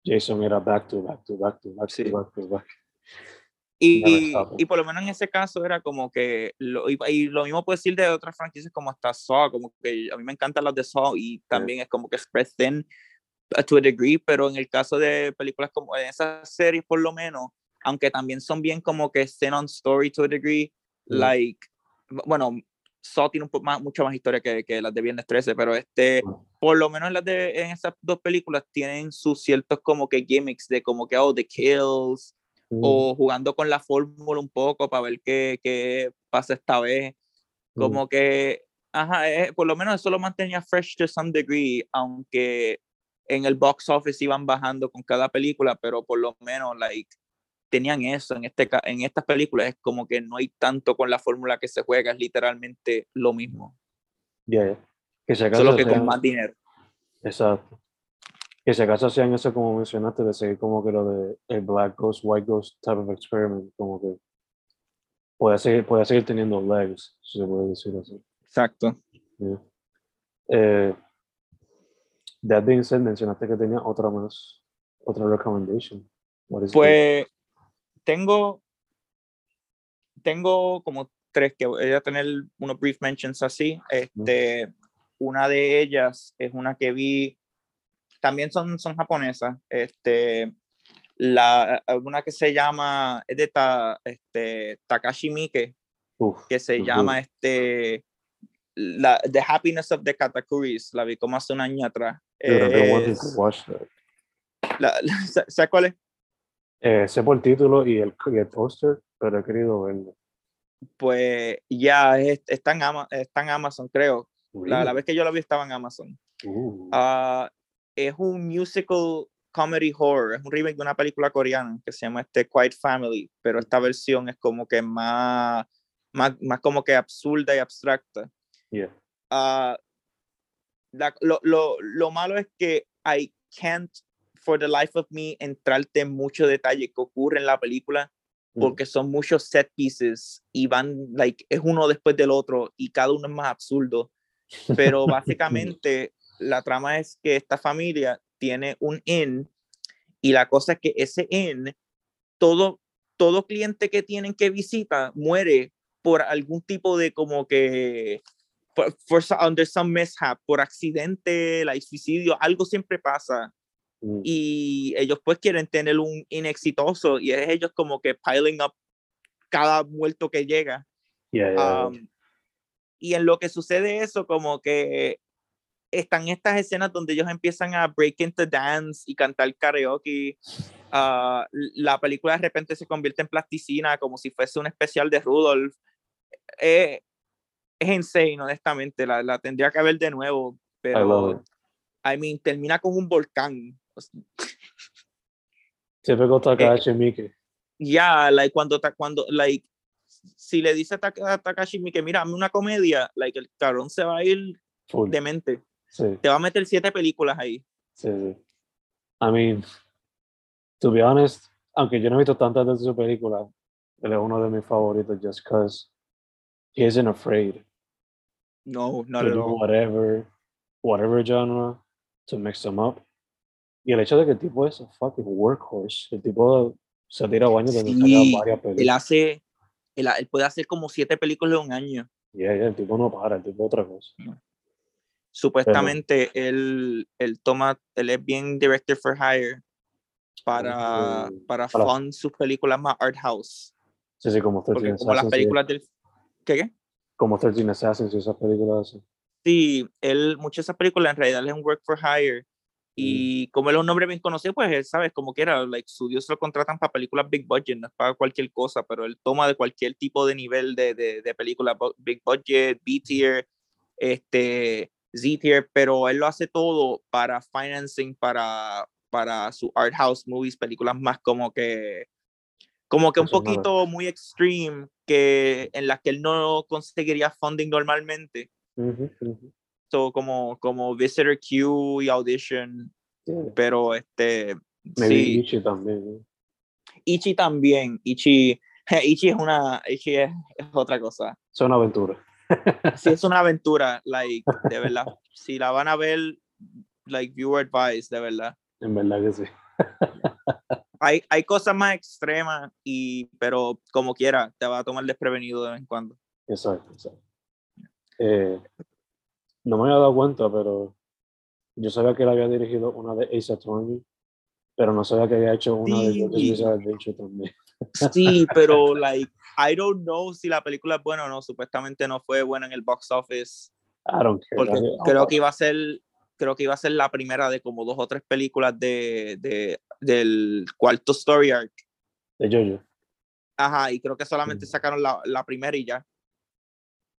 Jason era back to back to back to back Sí. to back to back. Y, y, por lo menos en ese caso era como que, lo, y, y lo mismo puedo decir de otras franquicias como hasta Saw, como que a mí me encantan las de Saw y también es como que spread thin uh, to a degree, pero en el caso de películas como en esas series por lo menos, aunque también son bien como que thin on story to a degree, Mm. like, bueno, Saw tiene un más, mucha más historia que, que las de Viernes 13, pero este, Mm. por lo menos las de en esas dos películas tienen sus ciertos como que gimmicks de como que, oh, the kills, Mm. o jugando con la fórmula un poco para ver qué, qué pasa esta vez. Mm. Como que, ajá, eh, por lo menos eso lo mantenía fresh to some degree, aunque en el box office iban bajando con cada película, pero por lo menos, like, tenían eso en, este, en estas películas. Es como que no hay tanto con la fórmula que se juega, es literalmente lo mismo, Yeah, yeah. Que si acaso solo que sean- con más dinero. Exacto. Que si acaso hacían eso como mencionaste, de seguir como que lo de el Black Ghost, White Ghost type of experiment, como que puede seguir, puede seguir teniendo legs, si se puede decir así. Exacto. Yeah. Eh, that being said, mencionaste que tenía otra más, otra recommendation. What is? Pues tengo, tengo como tres que voy a tener unos brief mentions así. Este, Una de ellas es una que vi, también son, son japonesas. Este, la, una que se llama, es de ta, este, Takashi Miike, Uf, que se llama este, la, The Happiness of the Katakuris. La vi como hace un año atrás. Dude, to Es- watch that. la- la- ¿Sabes cuál es? Eh, sé por el título y el, y el poster, pero he querido verlo. pues ya es- está, en Ama- está en Amazon, creo. La, la vez que yo la vi estaba en Amazon. Uh, Ah, es un musical comedy horror, es un remake de una película coreana que se llama este Quiet Family, pero esta versión es como que más, más, más como que absurda y abstracta. yeah. Ah, la- lo, lo, lo malo es que I can't, for the life of me, entrarte en mucho detalle que ocurre en la película porque son muchos set pieces y van, like, es uno después del otro y cada uno es más absurdo. Pero básicamente la trama es que esta familia tiene un inn y la cosa es que ese inn, todo, todo cliente que tienen que visita muere por algún tipo de como que, por, for under some mishap, por accidente, like, suicidio, algo siempre pasa Mm, y ellos pues quieren tener un inn exitoso y es ellos como que piling up cada muerto que llega. yeah, yeah, Um, y en lo que sucede eso, como que están estas escenas donde ellos empiezan a break into dance y cantar karaoke. Ah, la película de repente se convierte en plasticina, como si fuese un especial de Rudolph. Eh, es insane, honestamente. La, la tendría que ver de nuevo, I pero it. I mean, termina con un volcán. O sea, Typical Takashi Miike. ya, like, cuando, cuando, like, si le dice a Taka- a Takashi que mira, hazme una comedia, like, el cabrón se va a ir Full. demente. Sí, Te va a meter siete películas ahí. sí, sí. I mean, to be honest, aunque yo no he visto tantas de su película, él es uno de mis favoritos just because he isn't afraid No, no, to do whatever, whatever genre to mix them up. Y el hecho de que el tipo es fucking workhorse, el tipo se tira baños donde Sí, varias Él películas. hace, él, él puede hacer como siete películas en un año. Yeah, yeah, el tipo no para, el tipo otra cosa. Supuestamente él, él toma, él es bien director for hire para, Mm, para para- fund sus películas más art house. Sí, sí, como 13 Porque como las Assassins. sí. películas del... ¿Qué qué? Como 13 Assassins y esas películas así. Sí, él, muchas de esas películas en realidad es un work for hire. Y como él es un nombre bien conocido, pues él, sabes, como quiera, like, estudios lo contratan para películas big budget, no es para cualquier cosa, pero él toma de cualquier tipo de nivel de, de, de película big budget, B tier, este, Z tier, pero él lo hace todo para financing, para, para su art house movies, películas más como que, como que un poquito muy extreme, que, en las que él no conseguiría funding normalmente. Ujú, ujú. So, como, como Visitor Q y Audition, pero este, Maybe sí, Ichi también. Ichi también, Ichi, Ichi es una, Ichi es, es otra cosa. Es una aventura. Sí, es una aventura, like, de verdad, si la van a ver, like, viewer advice, de verdad. En verdad que sí. Hay, hay cosas más extremas, y, pero como quiera, te va a tomar desprevenido de vez en cuando. Exacto, exacto. Eh, no me había dado cuenta, pero yo sabía que él había dirigido una de Ace Attorney, pero no sabía que había hecho una de Sí. Jojo's Bizarre Adventure también. Sí, pero, like, I don't know si la película es buena o no, supuestamente no fue buena en el box office. I don't care. porque creo que iba a ser creo que iba a ser la primera de como dos o tres películas de, de del cuarto story arc De Jojo. ajá y creo que solamente Mm. sacaron la, la primera y ya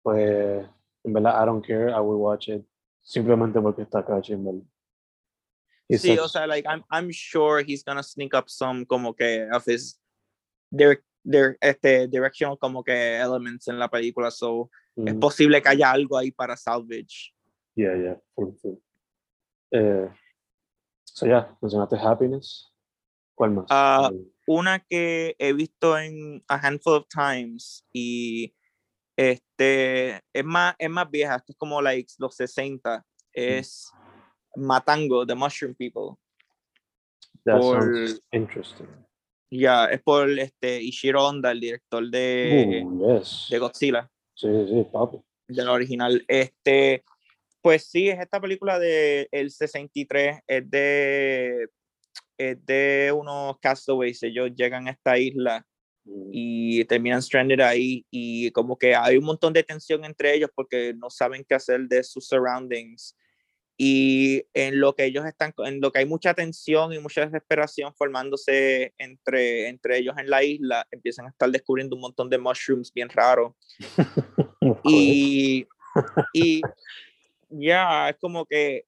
Pues, en verdad, I don't care. I will watch it. Simplemente porque está catchy, en verdad. Sí such- o sea like I'm, I'm sure he's gonna sneak up some como que of his their, their, este directional como que elements en la película so es Mm, posible que haya algo ahí para salvage Yeah, yeah, full, full. Eh, so, yeah, mencionaste Happiness. ¿Cuál más? Eh, una que he visto en a handful of times y este es más es más vieja esto es como like los 60 es Matango The Mushroom People that por- sounds interesting. ya es por este Ishiro Honda el director de, Ooh, yes. de Godzilla Sí, sí, papi. del original este pues sí es esta película de el 63 es de es de unos castaways ellos llegan a esta isla Mm, y terminan stranded ahí y como que hay un montón de tensión entre ellos porque no saben qué hacer de sus surroundings. Y en lo que ellos están en lo que hay mucha tensión y mucha desesperación formándose entre entre ellos en la isla empiezan a estar descubriendo un montón de mushrooms bien raros y y ya es como que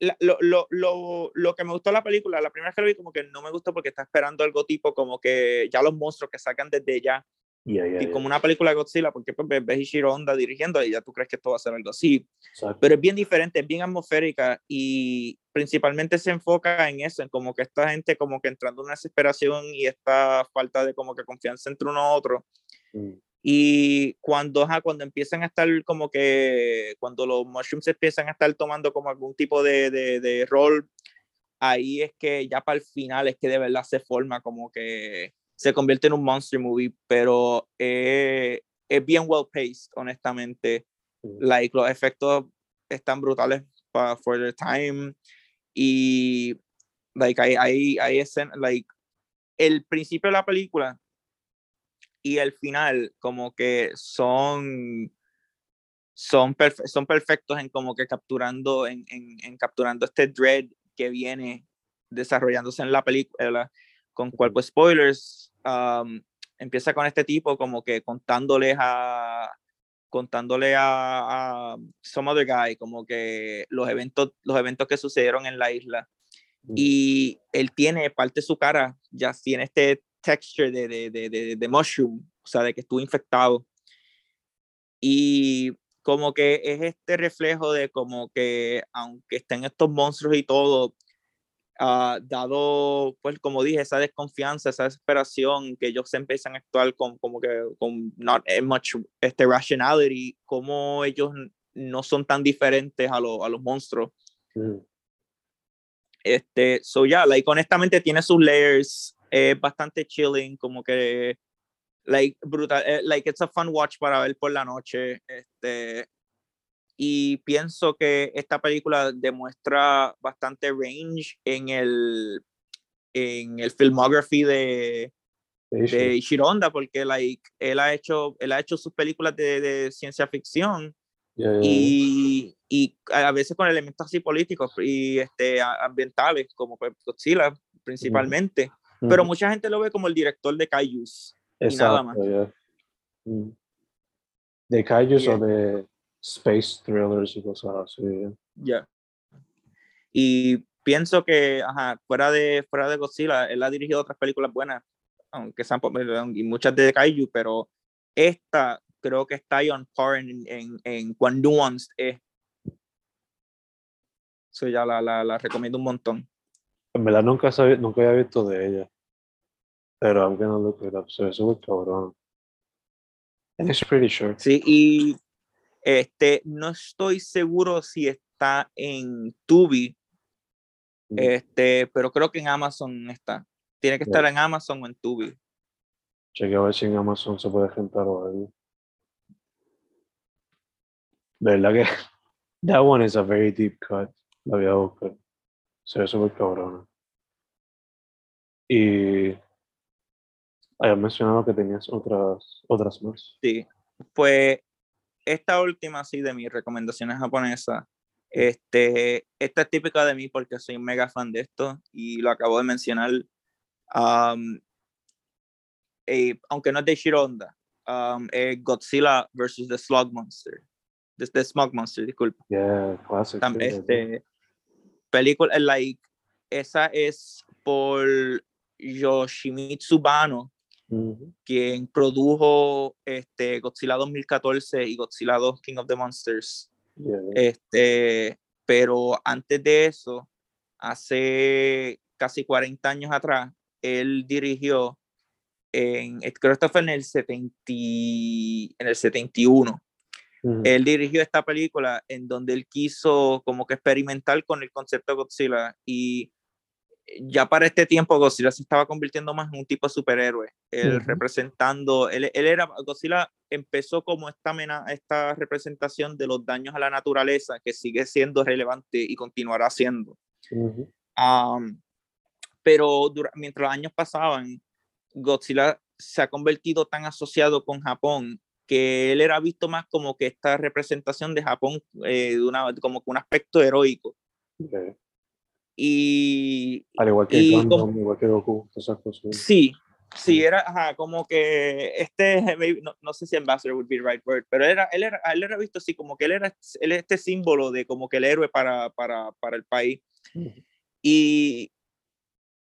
la- lo, lo, lo, lo que me gustó de la película, la primera vez que lo vi, como que no me gustó porque está esperando algo tipo como que ya los monstruos que sacan desde ya, Yeah, yeah, y yeah. como una película de Godzilla, porque pues, ves Ishiro Honda dirigiendo y ya tú crees que esto va a ser algo así, Exacto. pero es bien diferente, es bien atmosférica y principalmente se enfoca en eso, en como que esta gente como que entrando en una desesperación y esta falta de como que confianza entre uno y otro, Mm, y cuando, ajá, cuando empiezan a estar como que, cuando los mushrooms empiezan a estar tomando como algún tipo de, de, de rol, ahí es que ya para el final es que de verdad se forma como que se convierte en un monster movie, pero eh, es bien well paced, honestamente. mm. Like, los efectos están brutales para for the time y like hay, hay, hay escena- like el principio de la película y el final como que son son, perfe- son perfectos en como que capturando en, en, en capturando este dread que viene desarrollándose en la película con Ujú. pues spoilers um, empieza con este tipo como que contándoles a contándole a, a some other guy como que los eventos los eventos que sucedieron en la isla y él tiene parte de su cara, ya tiene este texture de, de, de, de, de mushroom, o sea, de que estuvo infectado. Y como que es este reflejo de como que aunque estén estos monstruos y todo, ah, dado, pues como dije, esa desconfianza, esa desesperación, que ellos se empiezan a actuar con como que con not much este rationality, como ellos no son tan diferentes a, lo- a los monstruos. mm, Este, so ya, like, honestamente tiene sus layers, es bastante chilling, como que, like, brutal, eh, like, it's a fun watch para ver por la noche, este, y pienso que esta película demuestra bastante range en el, en el filmography de, de Honda, porque like, él, ha hecho, él ha hecho sus películas de, de ciencia ficción ya, ya. y, y a veces con elementos así políticos y este, ambientales, como Godzilla principalmente. Pero mucha gente lo ve como el director de Kaijus. y nada más. Exacto. Mm. De kaijus Yeah. o de space thrillers y cosas así. ya. Y pienso que, ajá, fuera de, fuera de Godzilla, él ha dirigido otras películas buenas, aunque sean y muchas de Kaiju, pero esta creo que está ahí on par en, en, en cuán nuanced es. So ya la, la, la recomiendo un montón. En verdad nunca, sabía, nunca había visto de ella. Pero I'm gonna look it up. Ve súper cabrón. And it's pretty short. Sí, y este, no estoy seguro si está en Tubi, Mm. este, pero creo que en Amazon está. Tiene que Ya. estar en Amazon o en Tubi. Chequea a ver si en Amazon se puede rentar o algo. De verdad que that one is a very deep cut. La voy a buscar. Se ve súper cabrona. Y habías mencionado que tenías otras otras más. Sí, pues esta última, sí, de mis recomendaciones japonesas, este, esta es típica de mí porque soy un mega fan de esto y lo acabo de mencionar. um, eh, aunque no es de Shironda, um, es Godzilla versus the Slug Monster. The, the Smog Monster, disculpa. Yeah, classic. Tam- sí, sí. este, película, like, esa es por Yoshimitsu Bano, quien produjo este, Godzilla 2014 y Godzilla 2 King of the Monsters. Yeah. Este, pero antes de eso, hace casi 40 años atrás, él dirigió en, eh, creo que fue en el, 70, y- en el 71, Ujú. él dirigió esta película en donde él quiso como que experimentar con el concepto de Godzilla y ya para este tiempo Godzilla se estaba convirtiendo más en un tipo de superhéroe, él representando, él, él era, Godzilla empezó como esta, mena- esta representación de los daños a la naturaleza que sigue siendo relevante y continuará siendo. Pero dura- mientras los años pasaban, Godzilla se ha convertido tan asociado con Japón que él era visto más como que esta representación de Japón, eh, de una, como que un aspecto heroico. Yeah. Y Al igual que Y Gundam, como- igual que Goku, esas cosas. sí, sí, era ajá, como que este, no, no sé si ambassador would be the right word, pero era, él, era, él era visto así como que él era él este símbolo de como que el héroe para, para, para el país. Ujú. Y,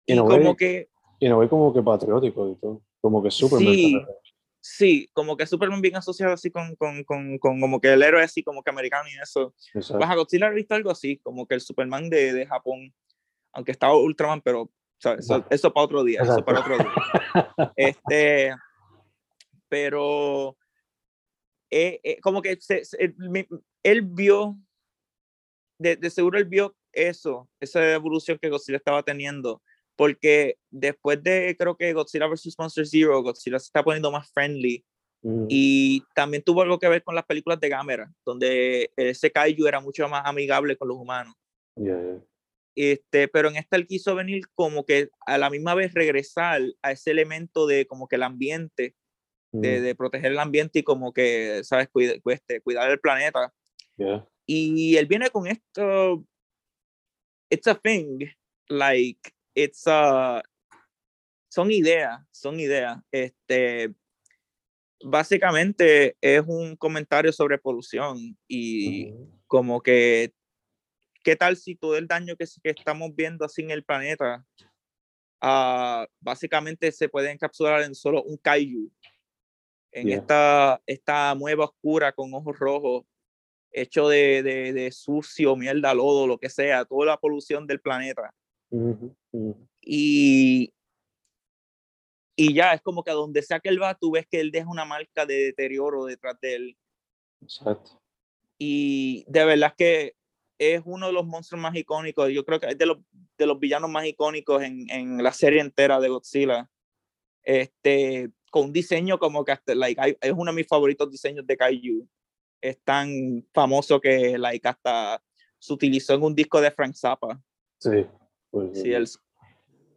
y In a como way, que Y no ve como que patriótico y todo. Como que Superman. Sí. Sí, como que Superman bien asociado así con, con, con, con como que el héroe así como que americano y eso. Exacto. Baja Godzilla he visto algo así, como que el Superman de, de Japón, aunque estaba Ultraman, pero. Eso, eso para otro día, eso Exacto. para otro día. Este, pero eh, eh, como que se- se- él, él vio, de, de seguro él vio eso, esa evolución que Godzilla estaba teniendo, porque después de, creo que Godzilla vs. Monster Zero, Godzilla se está poniendo más friendly Ujú. y también tuvo algo que ver con las películas de Gamera, donde ese kaiju era mucho más amigable con los humanos. Yeah, yeah. Este, pero en esta él quiso venir como que a la misma vez regresar a ese elemento de como que el ambiente, de, Ujú. de proteger el ambiente y como que, ¿sabes? Cuida- este, cuidar el planeta. Yeah. Y él viene con esto, it's a thing, like, it's a, son ideas, son ideas. Este, básicamente es un comentario sobre polución y como que, ¿qué tal si todo el daño que, que estamos viendo así en el planeta, ah, básicamente se puede encapsular en solo un kaiju, en Yeah. esta, esta mueva oscura con ojos rojos, hecho de, de, de sucio, mierda, lodo, lo que sea, toda la polución del planeta. Ujú. Y, y ya, es como que a donde sea que él va, tú ves que él deja una marca de deterioro detrás de él. Exacto. y de verdad que es uno de los monstruos más icónicos. Yo creo que es de los, de los villanos más icónicos en, en la serie entera de Godzilla. Este, con un diseño como que hasta, like, es uno de mis favoritos diseños de Kaiju. Es tan famoso que like, hasta se utilizó en un disco de Frank Zappa. Sí. Pues, Sí, el,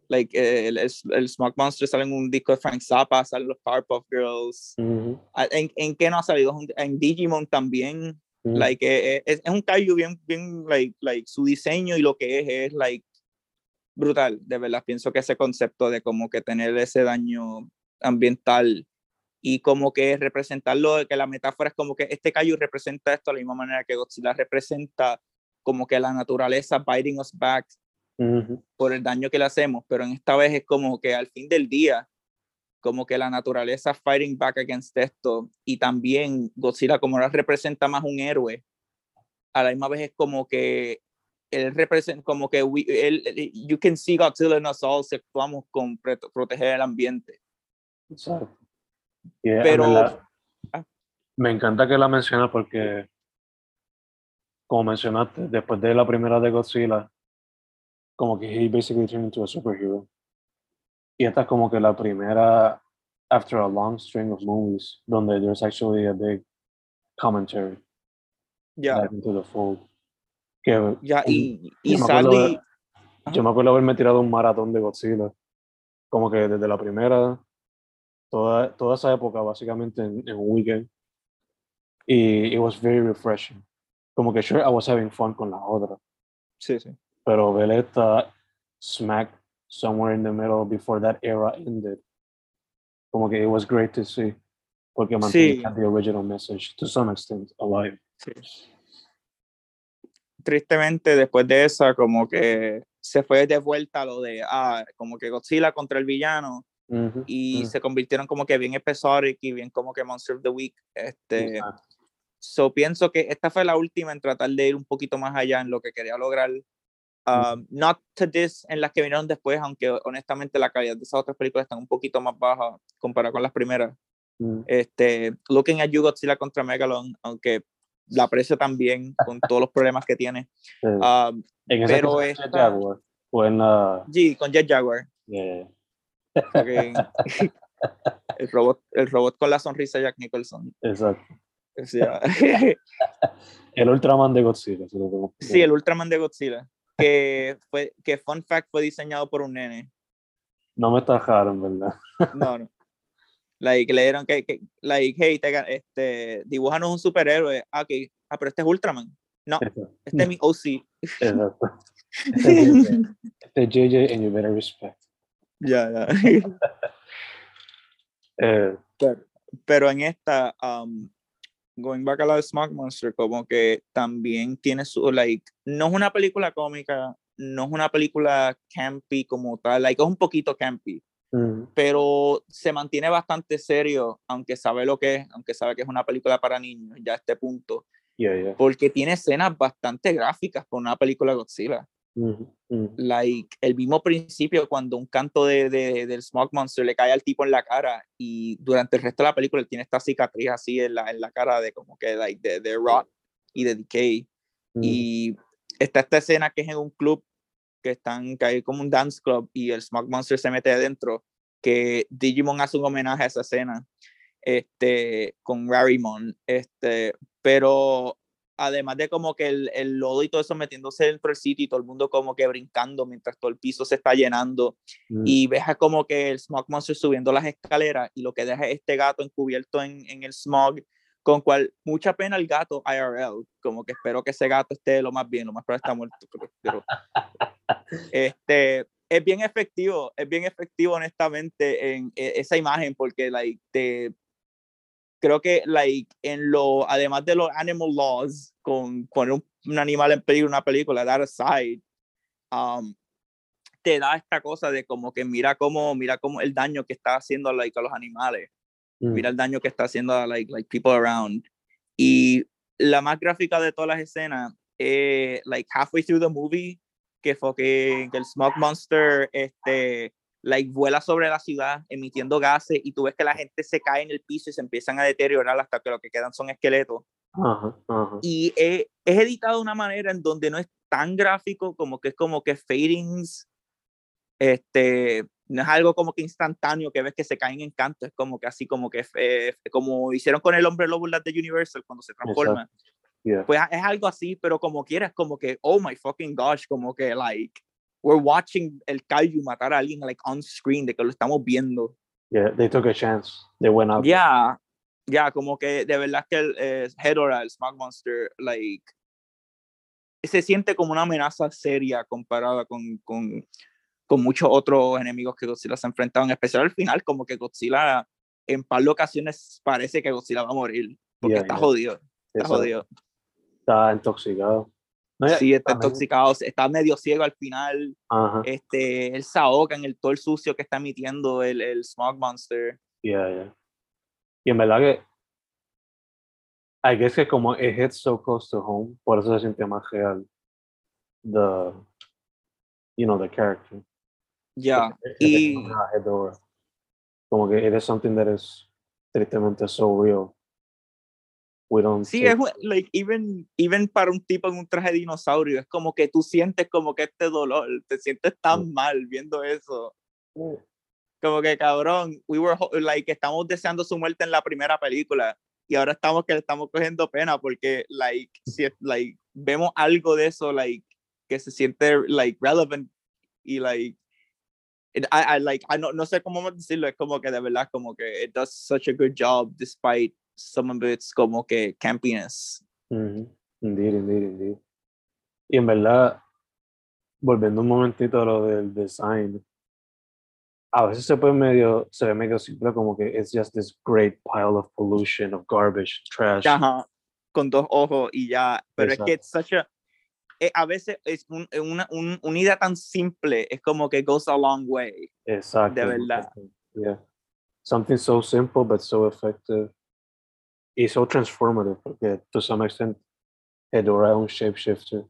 like el, el, el Smog Monster sale en un disco de Frank Zappa, salen los Powerpuff Girls. Ujú, ¿En, ¿En qué no ha salido? En Digimon también. ujú. Like, eh, eh, es, es un Kaiju bien, bien, like, like, su diseño y lo que es, es, like, brutal, de verdad. Pienso que ese concepto de como que tener ese daño ambiental y como que representarlo, que la metáfora es como que este Kaiju representa esto de la misma manera que Godzilla representa como que la naturaleza biting us back Ujú, por el daño que le hacemos, pero en esta vez es como que al fin del día, como que la naturaleza fighting back against esto, y también Godzilla como ahora representa más un héroe, a la misma vez es como que él representa, como que we, él, you can see Godzilla in us all si actuamos con pre- proteger el ambiente. exacto. Y, en Pero- Ah. me encanta que la mencionas porque, como mencionaste, después de la primera de Godzilla, como que he basically turned into a superhero. Y esta es como que la primera, after a long string of movies, donde there's actually a big commentary back into the fold. Que, ya, y, y yo me acuerdo sadly, de- yo me acuerdo haberme tirado un maratón de Godzilla, como que desde la primera, toda, toda esa época básicamente en, en un weekend. Y it was very refreshing. Como que sure, I was having fun con la otra, sí, sí. Pero ver esta smack somewhere in the middle before that era ended, como que it was great to see, porque mantenía the original message to some extent alive. sí. Tristemente, después de esa, como que se fue de vuelta a lo de, ah, como que Godzilla contra el villano, Ujú, y ujú, se convirtieron como que bien episodic y bien como que Monster of the Week. Este, exacto. so pienso que esta fue la última en tratar de ir un poquito más allá en lo que quería lograr. Um, not to this en las que vinieron después, aunque honestamente la calidad de esas otras películas están un poquito más baja comparada con las primeras. Mm, Este, Looking at You Godzilla contra Megalon, aunque la aprecio también con todos los problemas que tiene. sí. Um, en esa pero esta- Jaguar, o en la... G, con Jet Jaguar. yeah. porque el, robot, el robot con la sonrisa de Jack Nicholson. Exacto. O sea, El Ultraman de Godzilla. si sí, el Ultraman de Godzilla. Que, fue, que, fun fact, fue diseñado por un nene. No me tajaron, ¿verdad? No, no. Like, le dieron que, que like, hey, te, este, dibújanos un superhéroe. Ah, ok. Ah, pero este es Ultraman. No, Exacto. este es mi OC. Exacto. Este JJ and you better respect. Ya, ya. Eh, pero, pero en esta, um, going back a la de Smog Monster, como que también tiene su, like, no es una película cómica, no es una película campy como tal, like, es un poquito campy, mm, pero se mantiene bastante serio, aunque sabe lo que es, aunque sabe que es una película para niños, ya a este punto, yeah, yeah. porque tiene escenas bastante gráficas por una película Godzilla. Like el mismo principio cuando un canto de, de- del Smog Monster le cae al tipo en la cara y durante el resto de la película él tiene esta cicatriz así en la, en la cara de como que like, de, de rot y de decay Mm, y está esta escena que es en un club que están que hay como un dance club y el Smog Monster se mete adentro que Digimon hace un homenaje a esa escena este con Rarimon este pero además de como que el, el lodo y todo eso metiéndose dentro del sitio y todo el mundo como que brincando mientras todo el piso se está llenando mm, y ves a como que el smog monster subiendo las escaleras y lo que deja es este gato encubierto en, en el smog con cual mucha pena el gato IRL como que espero que ese gato esté lo más bien lo más probable está muerto pero, pero, este es bien efectivo es bien efectivo honestamente en, e- esa imagen porque like te creo que like en lo además de los animal laws con poner un, un animal en peligro una película that aside um, te da esta cosa de como que mira cómo mira cómo el daño que está haciendo like, a los animales. Mm, mira el daño que está haciendo a like, like people around. Y la más gráfica de todas las escenas eh, like halfway through the movie que fue que, que el smog monster este like vuela sobre la ciudad emitiendo gases y tú ves que la gente se cae en el piso y se empiezan a deteriorar hasta que lo que quedan son esqueletos Ajá, ajá. y eh, es editado de una manera en donde no es tan gráfico como que es como que fadings este no es algo como que instantáneo que ves que se caen en canto es como que así como que eh, como hicieron con el hombre lobo de Universal cuando se transforma Yeah. pues es algo así pero como quieras como que oh my fucking gosh como que like we're watching el kaiju matar a alguien like on screen, de que lo estamos viendo. Yeah, they took a chance. They went out. Ya, ya, como que de verdad que el eh, Hedorah, el Smog Monster, like, se siente como una amenaza seria comparada con, con, con muchos otros enemigos que Godzilla se ha enfrentado, en especial al final, como que Godzilla en par de ocasiones parece que Godzilla va a morir, porque Yeah, está yeah. jodido, está Eso, jodido. Está intoxicado. No, ya- Sí, está intoxicado, está medio ciego al final, Ajá. este, él se ahoga en el todo el sucio que está emitiendo el, el Smog Monster. Yeah, yeah. Y en verdad que. I guess que como it hits so close to home, por eso se siente más real. The. You know, the character. Ya, y-. Como que it is something that is tristemente so real. We don't Sí, es like even even para un tipo en un traje de dinosaurio, es como que tú sientes como que este dolor, te sientes tan mal viendo eso. Como que cabrón, we were like estamos deseando su muerte en la primera película y ahora estamos que le estamos cogiendo pena porque like si like vemos algo de eso like que se siente like relevant y like I, I like I no, no sé cómo decirlo, es como que de verdad como que it does such a good job despite some of its como que campiness. Ujú. Indeed, indeed, indeed. Y en verdad, volviendo un momentito a lo del design, a veces se puede medio, se ve medio simple como que it's just this great pile of pollution, of garbage, trash. Ajá, con dos ojos y ya, pero es que Exacto. it's such a eh, a veces es un- una, un- una idea tan simple, es como que goes a long way. Exacto. de verdad. exacto. Yeah. Something so simple but so effective. Y so transformative, porque to some extent, Hedorah es un shapeshifter.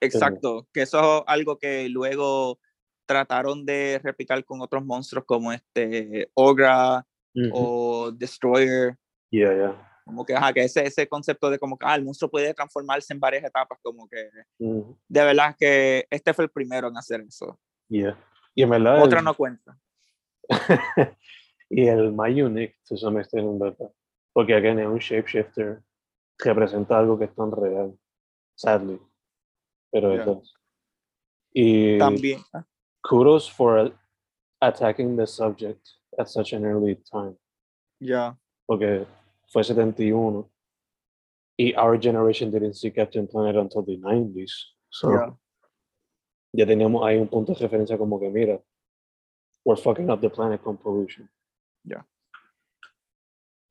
Exacto, que eso es algo que luego trataron de replicar con otros monstruos como este Ogra o Destroyer, Yeah, yeah. como que, ajá, que ese, ese concepto de como que ah, el monstruo puede transformarse en varias etapas, como que de verdad que este fue el primero en hacer eso. Yeah. Y en verdad, Otra el- no cuenta. y el más unique, to some extent, en verdad. Porque again, es un shapeshifter que representa algo que es tan real, sadly. Pero Yeah. it does. Y También. kudos for attacking the subject at such an early time. Ya. Porque fue 71 y our generation didn't see Captain Planet until the 90s. So ya. ya teníamos ahí un punto de referencia como que mira, we're fucking up the planet con pollution. Ya.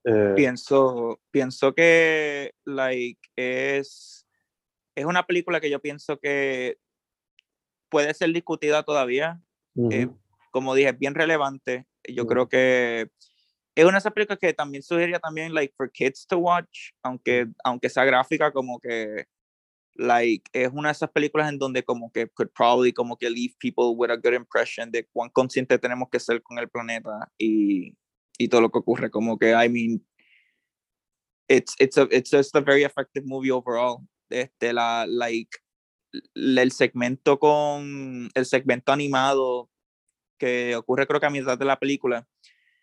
Eh, pienso, pienso que like es, es una película que yo pienso que puede ser discutida todavía. ujú, eh, Como dije, es bien relevante. Yo Ujú. creo que es una de esas películas que también sugeriría también like for kids to watch, aunque, aunque sea gráfica, como que like es una de esas películas en donde como que could probably como que leave people with a good impression de cuán consciente tenemos que ser con el planeta y, y todo lo que ocurre como que I mean it's it's a it's just a very effective movie overall. Este la like el segmento con el segmento animado que ocurre creo que a mitad de la película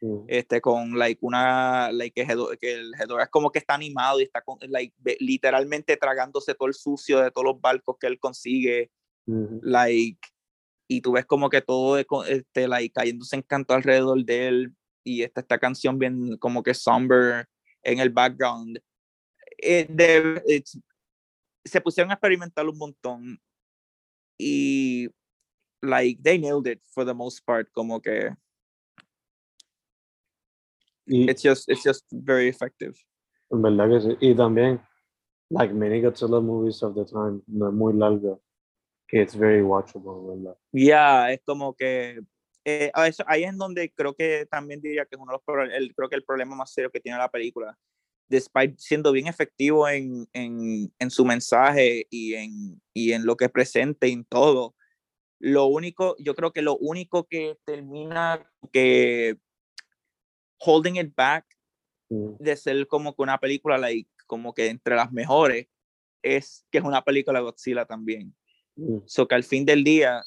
ujú, este con like una like que, Hedor- que el Hedorah es como que está animado y está con, like literalmente tragándose todo el sucio de todos los barcos que él consigue ujú, like y tú ves como que todo este like cayéndose en canto alrededor de él y esta esta canción bien como que somber en el background Eh, de- it's- se pusieron a experimentar un montón y like they nailed it for the most part como que Y it's just it's just very effective en verdad que sí. Y también, like many Godzilla movies of the time, no es muy larga, que it's very watchable, ¿verdad? Ya, es como que eh, eso- ahí es donde creo que también diría que es uno de los el, creo que el problema más serio que tiene la película. Despite siendo bien efectivo en, en, en su mensaje y en, y en lo que presenta y en todo, lo único, yo creo que lo único que termina que holding it back Ujú, de ser como que una película like, como que entre las mejores es que es una película Godzilla también. ujú, So que al fin del día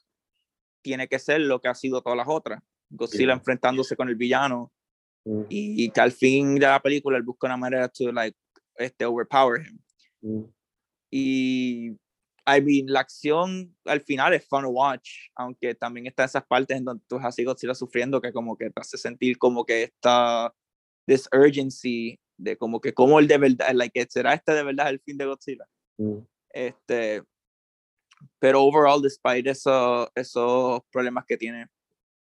tiene que ser lo que ha sido todas las otras. Godzilla Yeah. enfrentándose con el villano ujú, y que al fin de la película él busca una manera to like este overpower him. ujú. Y I mean, la acción al final es fun to watch, aunque también está esas partes en donde tú así Godzilla sufriendo que como que te hace sentir como que está this urgency de como que como el de verdad, like, será este de verdad el fin de Godzilla. Mm. Este, pero overall, despite eso, esos problemas que tiene,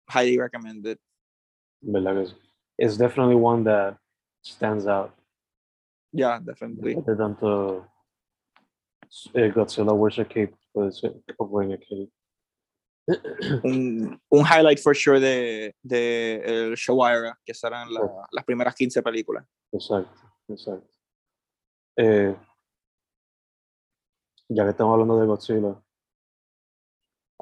highly recommended. ¿Verdad? It's definitely one that stands out. Yeah, definitely. De tanto eh, Godzilla wears a cape, puede ser wearing a cape. un, un highlight for sure de, de el Shawira, que serán la, Oh. las primeras 15 películas. Exacto, exacto. Eh, ya que estamos hablando de Godzilla,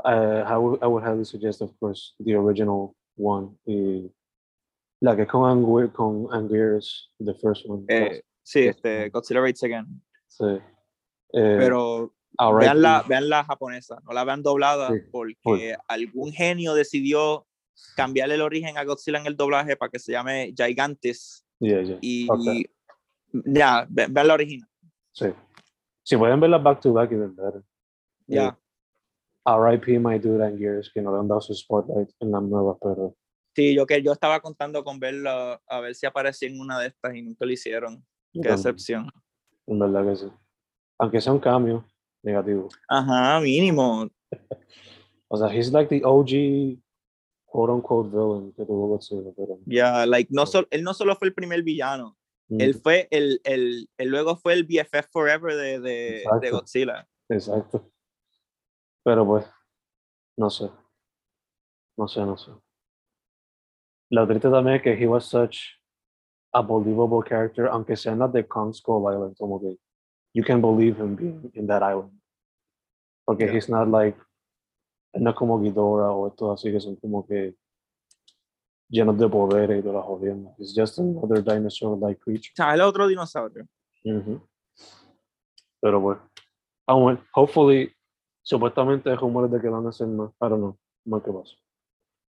uh, I, would, I would highly suggest, of course, the original one. Y la que con Anguir, con Anguirus, the first one. Eh, sí, este, Godzilla Rates Again. sí. Eh, Pero vean la, vean la japonesa, no la vean doblada, Sí, porque algún genio decidió cambiarle el origen a Godzilla en el doblaje para que se llame Gigantes. Yeah, yeah. Y Ok. ya, ve- vean la original. Sí. Si pueden verla back to back, even better. Ya. R.I.P. My Dude Anguirus, que no le han dado su spotlight en la nueva, pero Sí, yo que yo estaba contando con verla, a ver si aparecía en una de estas y nunca lo hicieron. yo Qué también, decepción. en verdad que sí. Aunque sea un cambio negativo. Ajá, mínimo. O sea, he's like the OG quote unquote villain que tuvo Godzilla, pero Ya, like, no sol- él no solo fue el primer villano, mm, él fue el, el, él luego fue el BFF Forever de, de, de. Godzilla. exacto. Pero pues, no sé. No sé, no sé. Lo triste también es que he was such a believable character, aunque sea en la de Kong Skull Island, como que you can believe him being in that island. Porque Yeah. he's not like, no es como Ghidorah o estos así que son como que llenos de poderes y todas las jodiendas. It's just another dinosaur-like creature. O sea, el otro dinosaurio. Ujú. Pero bueno, aún hopefully, supuestamente hay rumores de que van a hacer más. I don't know, más que pasa.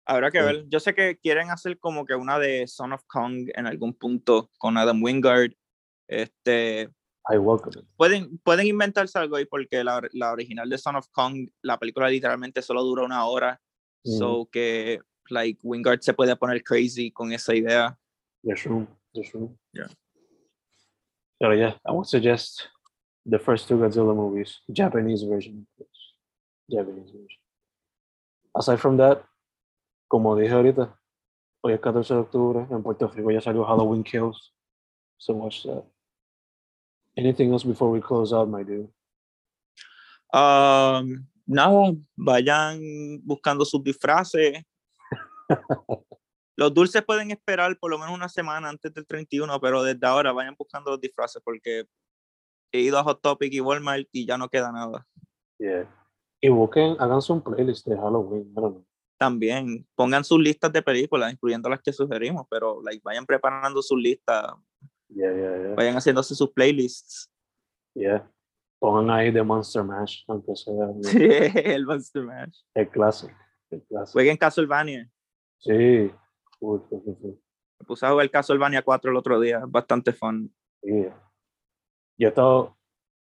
Habrá que Sí. ver. Yo sé que quieren hacer como que una de Son of Kong en algún punto con Adam Wingard. Este, I welcome it. pueden, pueden inventarse algo ahí porque la, la original de Son of Kong, la película literalmente solo dura una hora. Mm. So que, like, Wingard se puede poner crazy con esa idea. There's room, there's room. Yeah. Pero yeah, I would suggest the first two Godzilla movies, Japanese version. Japanese version. Aside from that, como dije ahorita, hoy es 14 de octubre, en Puerto Rico ya salió Halloween Kills. So watch that. Anything else before we close out, my dude? Um, nada, vayan buscando sus disfraces. Los dulces pueden esperar por lo menos una semana antes del 31, pero desde ahora vayan buscando los disfraces porque he ido a Hot Topic y Walmart y ya no queda nada. Yeah. Y busquen, háganse un playlist de Halloween, know. También pongan sus listas de películas, incluyendo las que sugerimos, pero like, vayan preparando sus listas, Yeah, yeah, yeah. vayan haciéndose sus playlists. Yeah. Pongan ahí The Monster Mash, aunque sea ¿no? el Monster Mash. el clásico. El clásico. Jueguen Castlevania. Sí. Uy, uy, uy. Me puse a jugar Castlevania 4 el otro día, bastante fun. Yeah. Yo he estado,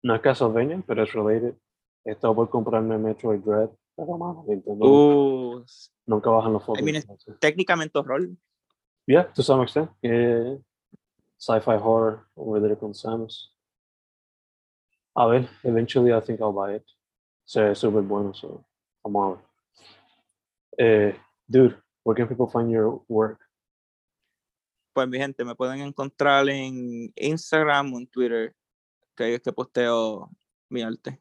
no es Castlevania, pero es related. He estado por comprarme Metroid Dread, pero mano, Nintendo Uh, nunca bajan los fotos. mean, it's- técnicamente horror. Yeah, to some extent. Yeah. Sci-fi horror over there con Samus. A ver, eventually I think I'll buy it. Se ve súper bueno, so vamos a ver. Eh, dude, where can people find your work? Pues mi gente, me pueden encontrar en Instagram o en Twitter, que ahí es que posteo mi arte.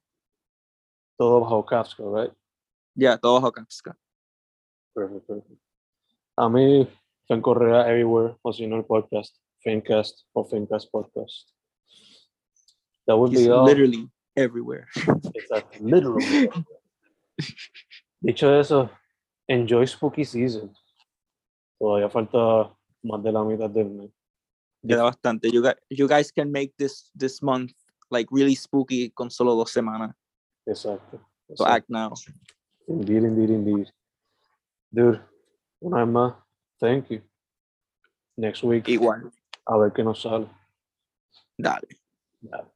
Todo bajo Kafka, right? Ya, todo bajo Capsca. Perfect, perfect. A mí, Fen Correa everywhere, o si no el podcast, Fencast o Fencast Podcast. That would He's be all. literally everywhere. Exacto, literally. Dicho eso, enjoy Spooky Season. Todavía falta más de la mitad del mes. Queda bastante. You guys, you guys can make this this month like really spooky con solo dos semanas. Exacto. So exacto. act now. Indeed, indeed, indeed. Dude, una vez más, thank you. Next week, Igual. a ver qué nos sale. Dale. Dale.